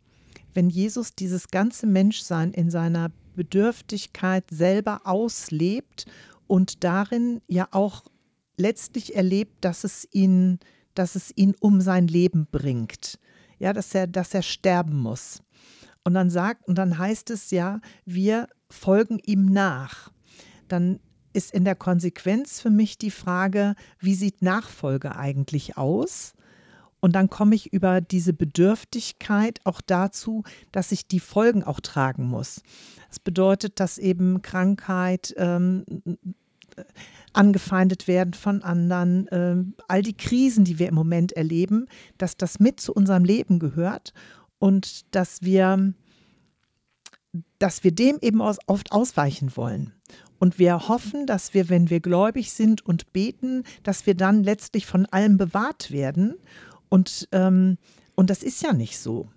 wenn Jesus dieses ganze Menschsein in seiner Bedürftigkeit selber auslebt und darin ja auch letztlich erlebt, dass es ihn, dass es ihn um sein Leben bringt. Ja, dass er, dass er sterben muss. Und dann sagt, und dann heißt es ja, wir folgen ihm nach. Dann ist in der Konsequenz für mich die Frage, wie sieht Nachfolge eigentlich aus? Und dann komme ich über diese Bedürftigkeit auch dazu, dass ich die Folgen auch tragen muss. Das bedeutet, dass eben Krankheit, ähm, angefeindet werden von anderen, ähm, all die Krisen, die wir im Moment erleben, dass das mit zu unserem Leben gehört und dass wir dass wir dem eben oft ausweichen wollen. Und wir hoffen, dass wir, wenn wir gläubig sind und beten, dass wir dann letztlich von allem bewahrt werden. Und, ähm, und das ist ja nicht so.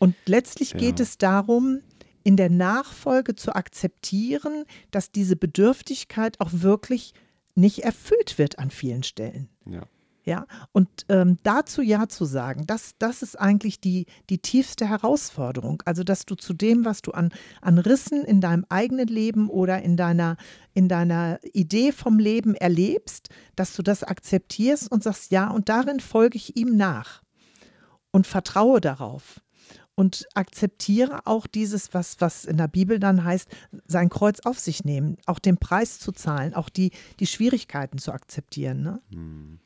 Und letztlich ja. geht es darum, in der Nachfolge zu akzeptieren, dass diese Bedürftigkeit auch wirklich nicht erfüllt wird an vielen Stellen. Ja. Ja, und ähm, dazu Ja zu sagen, das, das ist eigentlich die, die tiefste Herausforderung. Also, dass du zu dem, was du an, an Rissen in deinem eigenen Leben oder in deiner, in deiner Idee vom Leben erlebst, dass du das akzeptierst und sagst, ja, und darin folge ich ihm nach und vertraue darauf und akzeptiere auch dieses, was, was in der Bibel dann heißt, sein Kreuz auf sich nehmen, auch den Preis zu zahlen, auch die, die Schwierigkeiten zu akzeptieren. Ne? Hm.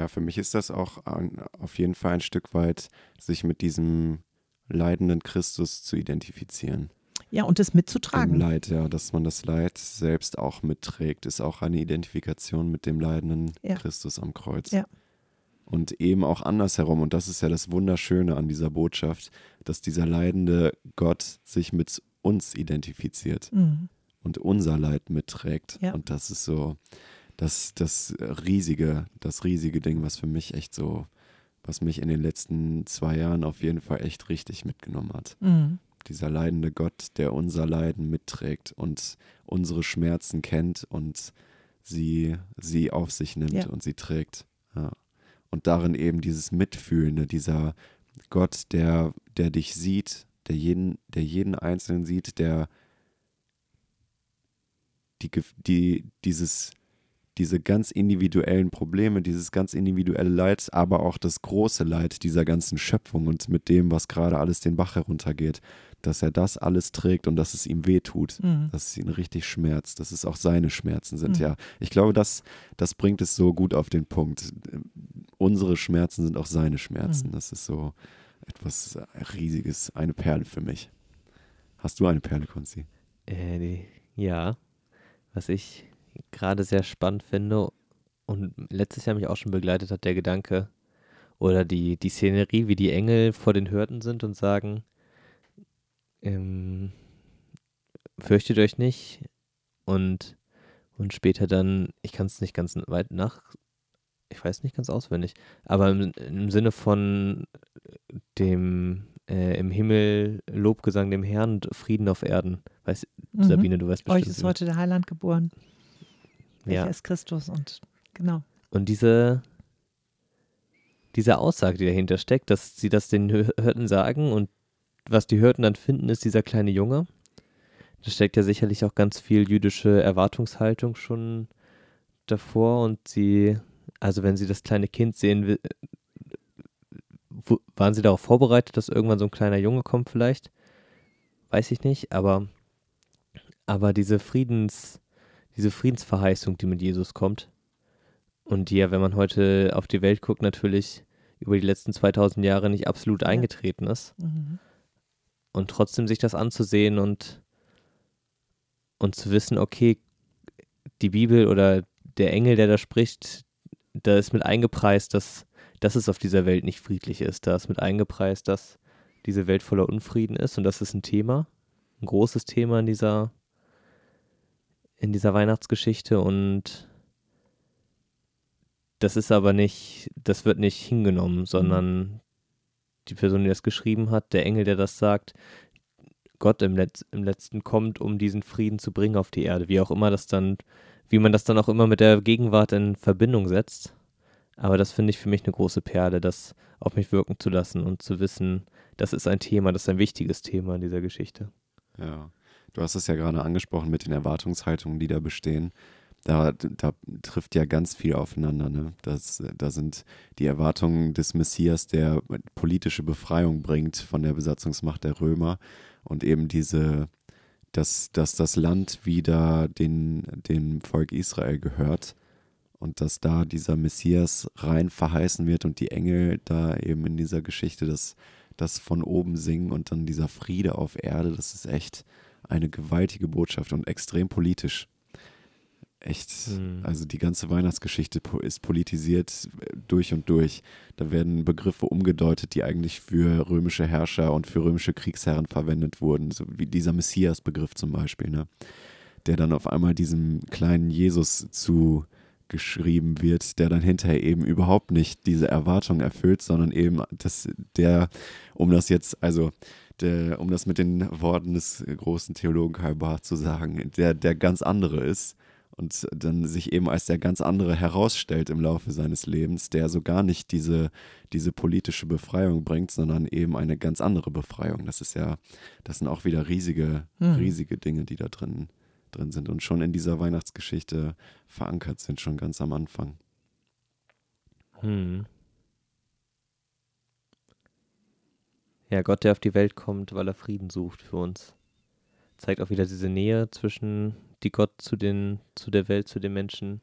Ja, für mich ist das auch ein, auf jeden Fall ein Stück weit, sich mit diesem leidenden Christus zu identifizieren. Ja, und es mitzutragen. Im Leid, ja, dass man das Leid selbst auch mitträgt, ist auch eine Identifikation mit dem leidenden ja. Christus am Kreuz. Ja. Und eben auch andersherum. Und das ist ja das Wunderschöne an dieser Botschaft, dass dieser leidende Gott sich mit uns identifiziert mhm. und unser Leid mitträgt. Ja. Und das ist so, das, das riesige, das riesige Ding, was für mich echt so, was mich in den letzten zwei Jahren auf jeden Fall echt richtig mitgenommen hat. Mhm. Dieser leidende Gott, der unser Leiden mitträgt und unsere Schmerzen kennt und sie, sie auf sich nimmt ja. und sie trägt. Ja. Und darin eben dieses Mitfühlende, dieser Gott, der, der dich sieht, der jeden, der jeden Einzelnen sieht, der die, die, dieses, diese ganz individuellen Probleme, dieses ganz individuelle Leid, aber auch das große Leid dieser ganzen Schöpfung und mit dem, was gerade alles den Bach heruntergeht, dass er das alles trägt und dass es ihm wehtut, mhm. dass es ihn richtig schmerzt, dass es auch seine Schmerzen sind. Mhm. Ja, ich glaube, das, das bringt es so gut auf den Punkt. Unsere Schmerzen sind auch seine Schmerzen. Mhm. Das ist so etwas Riesiges, eine Perle für mich. Hast du eine Perle, Konzi? Äh, ja. Was ich gerade sehr spannend finde und letztes Jahr mich auch schon begleitet hat, der Gedanke oder die, die Szenerie, wie die Engel vor den Hürden sind und sagen, ähm, fürchtet euch nicht und, und später dann, ich kann es nicht ganz weit nach, ich weiß nicht ganz auswendig, aber im, im Sinne von dem äh, im Himmel Lobgesang dem Herrn, Frieden auf Erden. Weißt, mhm. Sabine, du weißt bestimmt. Euch ist heute der Heiland geboren. Welcher ja. ist Christus und genau. Und diese, diese Aussage, die dahinter steckt, dass sie das den Hirten sagen und was die Hirten dann finden, ist dieser kleine Junge. Da steckt ja sicherlich auch ganz viel jüdische Erwartungshaltung schon davor und sie, also wenn sie das kleine Kind sehen, waren sie darauf vorbereitet, dass irgendwann so ein kleiner Junge kommt vielleicht? Weiß ich nicht, aber, aber diese Friedens, diese Friedensverheißung, die mit Jesus kommt und die ja, wenn man heute auf die Welt guckt, natürlich über die letzten 2000 Jahre nicht absolut eingetreten ist. Mhm. Und trotzdem sich das anzusehen und, und zu wissen, okay, die Bibel oder der Engel, der da spricht, da ist mit eingepreist, dass, dass es auf dieser Welt nicht friedlich ist. Da ist mit eingepreist, dass diese Welt voller Unfrieden ist und das ist ein Thema, ein großes Thema in dieser in dieser Weihnachtsgeschichte und das ist aber nicht, das wird nicht hingenommen, sondern die Person, die das geschrieben hat, der Engel, der das sagt, Gott im, Letz-, im letzten kommt, um diesen Frieden zu bringen auf die Erde, wie auch immer das dann, wie man das dann auch immer mit der Gegenwart in Verbindung setzt. Aber das finde ich für mich eine große Perle, das auf mich wirken zu lassen und zu wissen, das ist ein Thema, das ist ein wichtiges Thema in dieser Geschichte. Ja. Du hast es ja gerade angesprochen mit den Erwartungshaltungen, die da bestehen. Da, da trifft ja ganz viel aufeinander. Ne? Das, da sind die Erwartungen des Messias, der politische Befreiung bringt von der Besatzungsmacht der Römer und eben diese, dass, dass das Land wieder den, dem Volk Israel gehört und dass da dieser Messias rein verheißen wird und die Engel da eben in dieser Geschichte das, das von oben singen und dann dieser Friede auf Erde, das ist echt, eine gewaltige Botschaft und extrem politisch. echt, mhm. also die ganze Weihnachtsgeschichte ist politisiert äh, durch und durch. Da werden Begriffe umgedeutet, die eigentlich für römische Herrscher und für römische Kriegsherren verwendet wurden, so wie dieser Messias-Begriff zum Beispiel, ne? der dann auf einmal diesem kleinen Jesus zugeschrieben wird, der dann hinterher eben überhaupt nicht diese Erwartung erfüllt, sondern eben, dass der, um das jetzt, also der, um das mit den Worten des großen Theologen Karl Barth zu sagen, der, der ganz andere ist und dann sich eben als der ganz andere herausstellt im Laufe seines Lebens, der so gar nicht diese, diese politische Befreiung bringt, sondern eben eine ganz andere Befreiung. Das ist ja, das sind auch wieder riesige, mhm. riesige Dinge, die da drin, drin sind und schon in dieser Weihnachtsgeschichte verankert sind, schon ganz am Anfang. Hm. Ja, Gott, der auf die Welt kommt, weil er Frieden sucht für uns. Zeigt auch wieder diese Nähe zwischen die Gott zu, den, zu der Welt, zu den Menschen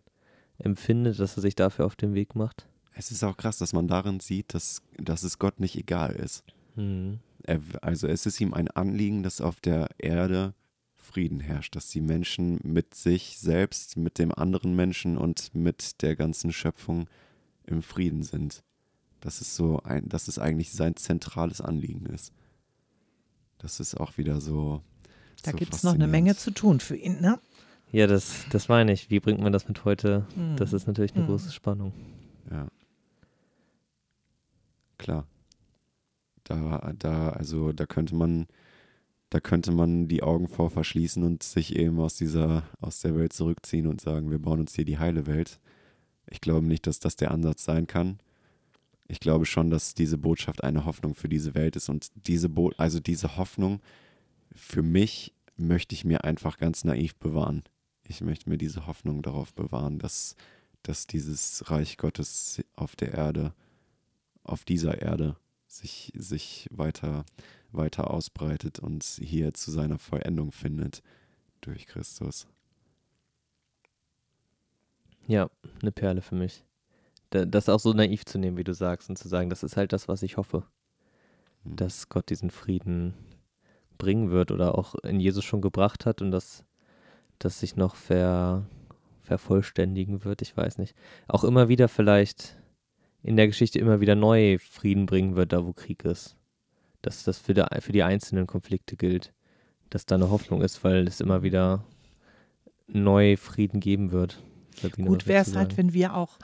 empfindet, dass er sich dafür auf den Weg macht. Es ist auch krass, dass man darin sieht, dass, dass es Gott nicht egal ist. Mhm. Er, also es ist ihm ein Anliegen, dass auf der Erde Frieden herrscht, dass die Menschen mit sich selbst, mit dem anderen Menschen und mit der ganzen Schöpfung im Frieden sind. Das ist so ein, dass es eigentlich sein zentrales Anliegen ist. Das ist auch wieder so. Da so gibt es noch eine Menge zu tun für ihn, ne? Ja, das, das meine ich. Wie bringt man das mit heute? Mhm. Das ist natürlich eine mhm. große Spannung. Ja. Klar. Da, da, also da könnte man, da könnte man die Augen vor verschließen und sich eben aus dieser, aus der Welt zurückziehen und sagen, wir bauen uns hier die heile Welt. Ich glaube nicht, dass das der Ansatz sein kann. Ich glaube schon, dass diese Botschaft eine Hoffnung für diese Welt ist und diese Bo also diese Hoffnung für mich möchte ich mir einfach ganz naiv bewahren ich möchte mir diese Hoffnung darauf bewahren, dass, dass dieses Reich Gottes auf der Erde, auf dieser Erde, sich, sich weiter, weiter ausbreitet und hier zu seiner Vollendung findet durch Christus. Ja, eine Perle für mich. Das auch so naiv zu nehmen, wie du sagst, und zu sagen, das ist halt das, was ich hoffe. Hm. Dass Gott diesen Frieden bringen wird oder auch in Jesus schon gebracht hat und dass das sich noch ver, vervollständigen wird, ich weiß nicht. Auch immer wieder vielleicht in der Geschichte immer wieder neu Frieden bringen wird, da wo Krieg ist. Dass das für, der, für die einzelnen Konflikte gilt. Dass da eine Hoffnung ist, weil es immer wieder neu Frieden geben wird. Sabine, Gut wäre es halt, wenn wir auch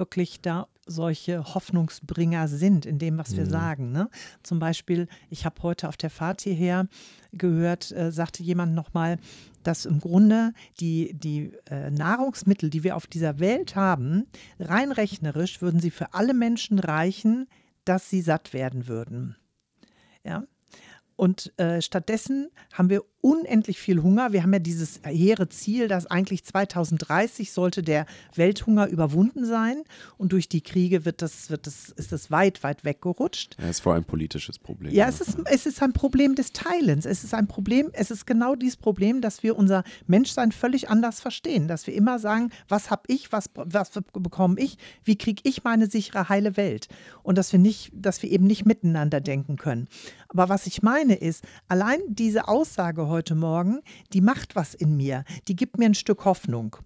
wirklich da solche Hoffnungsbringer sind in dem, was wir mhm. sagen. Ne? Zum Beispiel, ich habe heute auf der Fahrt hierher gehört, äh, sagte jemand nochmal, dass im Grunde die, die äh, Nahrungsmittel, die wir auf dieser Welt haben, rein rechnerisch würden sie für alle Menschen reichen, dass sie satt werden würden. Ja, und äh, stattdessen haben wir unendlich viel Hunger. Wir haben ja dieses hehre Ziel, dass eigentlich 2030 sollte der Welthunger überwunden sein. Und durch die Kriege wird das, wird das, ist das weit, weit weggerutscht. Ja, es ist vor allem ein politisches Problem. Ja, es ist, es ist ein Problem des Teilens. Es ist ein Problem, es ist genau dieses Problem, dass wir unser Menschsein völlig anders verstehen. Dass wir immer sagen, was habe ich, was, was bekomme ich, wie kriege ich meine sichere, heile Welt. Und dass wir nicht, dass wir eben nicht miteinander denken können. Aber was ich meine ist, allein diese Aussage heute Morgen, die macht was in mir, die gibt mir ein Stück Hoffnung.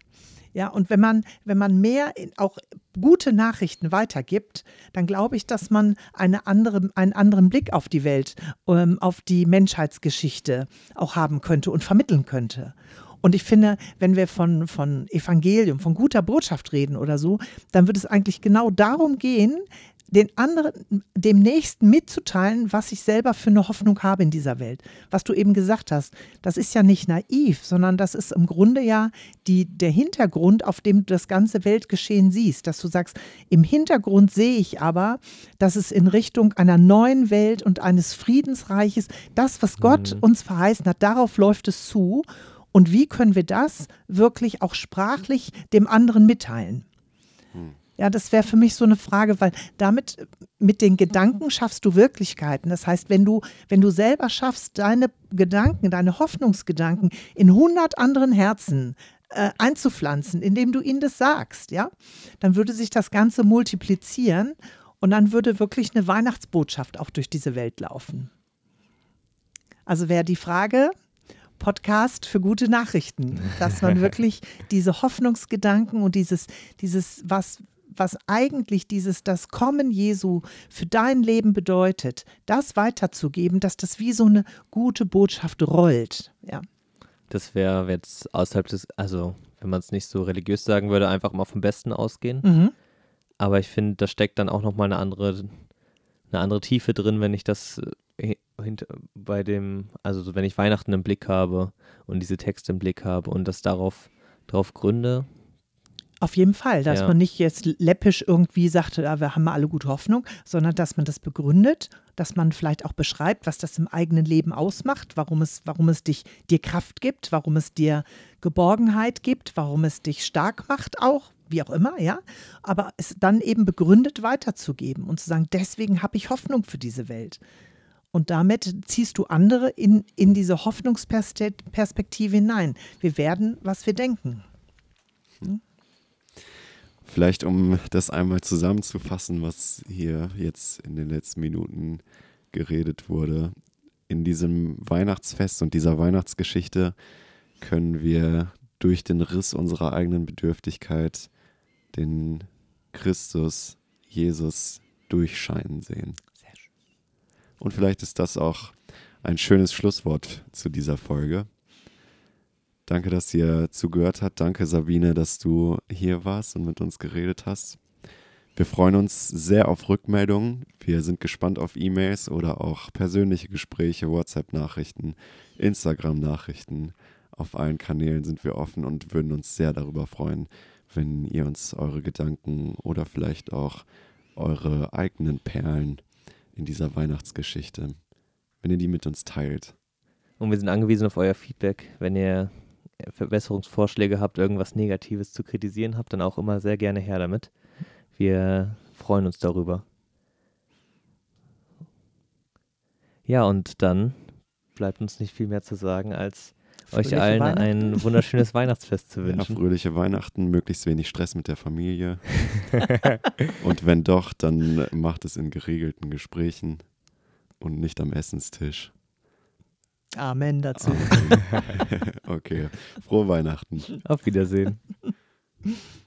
Ja, und wenn man, wenn man mehr auch gute Nachrichten weitergibt, dann glaube ich, dass man eine andere, einen anderen Blick auf die Welt, ähm, auf die Menschheitsgeschichte auch haben könnte und vermitteln könnte. Und ich finde, wenn wir von, von Evangelium, von guter Botschaft reden oder so, dann wird es eigentlich genau darum gehen, den anderen, dem Nächsten mitzuteilen, was ich selber für eine Hoffnung habe in dieser Welt. Was du eben gesagt hast, das ist ja nicht naiv, sondern das ist im Grunde ja die, der Hintergrund, auf dem du das ganze Weltgeschehen siehst. Dass du sagst, im Hintergrund sehe ich aber, dass es in Richtung einer neuen Welt und eines Friedensreiches, das, was Gott mhm. uns verheißen hat, darauf läuft es zu. Und wie können wir das wirklich auch sprachlich dem anderen mitteilen? Mhm. Ja, das wäre für mich so eine Frage, weil damit mit den Gedanken schaffst du Wirklichkeiten. Das heißt, wenn du, wenn du selber schaffst, deine Gedanken, deine Hoffnungsgedanken in hundert anderen Herzen äh, einzupflanzen, indem du ihnen das sagst, ja, dann würde sich das Ganze multiplizieren und dann würde wirklich eine Weihnachtsbotschaft auch durch diese Welt laufen. Also wäre die Frage, Podcast für gute Nachrichten, dass man wirklich diese Hoffnungsgedanken und dieses, dieses, was, was eigentlich dieses, das Kommen Jesu für dein Leben bedeutet, das weiterzugeben, dass das wie so eine gute Botschaft rollt. Ja. Das wäre jetzt außerhalb des, also wenn man es nicht so religiös sagen würde, einfach mal vom Besten ausgehen. Mhm. Aber ich finde, da steckt dann auch nochmal eine andere, eine andere Tiefe drin, wenn ich das äh, bei dem, also so, wenn ich Weihnachten im Blick habe und diese Texte im Blick habe und das darauf, darauf gründe. Auf jeden Fall, dass Ja. man nicht jetzt läppisch irgendwie sagt, ja, wir haben alle gute Hoffnung, sondern dass man das begründet, dass man vielleicht auch beschreibt, was das im eigenen Leben ausmacht, warum es, warum es dich, dir Kraft gibt, warum es dir Geborgenheit gibt, warum es dich stark macht auch, wie auch immer, ja. Aber es dann eben begründet weiterzugeben und zu sagen, deswegen habe ich Hoffnung für diese Welt. Und damit ziehst du andere in, in diese Hoffnungsperspektive hinein. Wir werden, was wir denken. Vielleicht um das einmal zusammenzufassen, was hier jetzt in den letzten Minuten geredet wurde. In diesem Weihnachtsfest und dieser Weihnachtsgeschichte können wir durch den Riss unserer eigenen Bedürftigkeit den Christus, Jesus durchscheinen sehen. Sehr schön. Und vielleicht ist das auch ein schönes Schlusswort zu dieser Folge. Danke, dass ihr zugehört habt. Danke, Sabine, dass du hier warst und mit uns geredet hast. Wir freuen uns sehr auf Rückmeldungen. Wir sind gespannt auf E-Mails oder auch persönliche Gespräche, WhatsApp-Nachrichten, Instagram-Nachrichten. Auf allen Kanälen sind wir offen und würden uns sehr darüber freuen, wenn ihr uns eure Gedanken oder vielleicht auch eure eigenen Perlen in dieser Weihnachtsgeschichte, wenn ihr die mit uns teilt. Und wir sind angewiesen auf euer Feedback. Wenn ihr Verbesserungsvorschläge habt, irgendwas Negatives zu kritisieren habt, dann auch immer sehr gerne her damit. Wir freuen uns darüber. Ja, und dann bleibt uns nicht viel mehr zu sagen, als euch Fröhliche allen Weihnachten. ein wunderschönes Weihnachtsfest zu Ja, wünschen. fröhliche Weihnachten, möglichst wenig Stress mit der Familie. und wenn doch, dann macht es in geregelten Gesprächen und nicht am Essenstisch. Amen dazu. Okay, frohe Weihnachten. Auf Wiedersehen.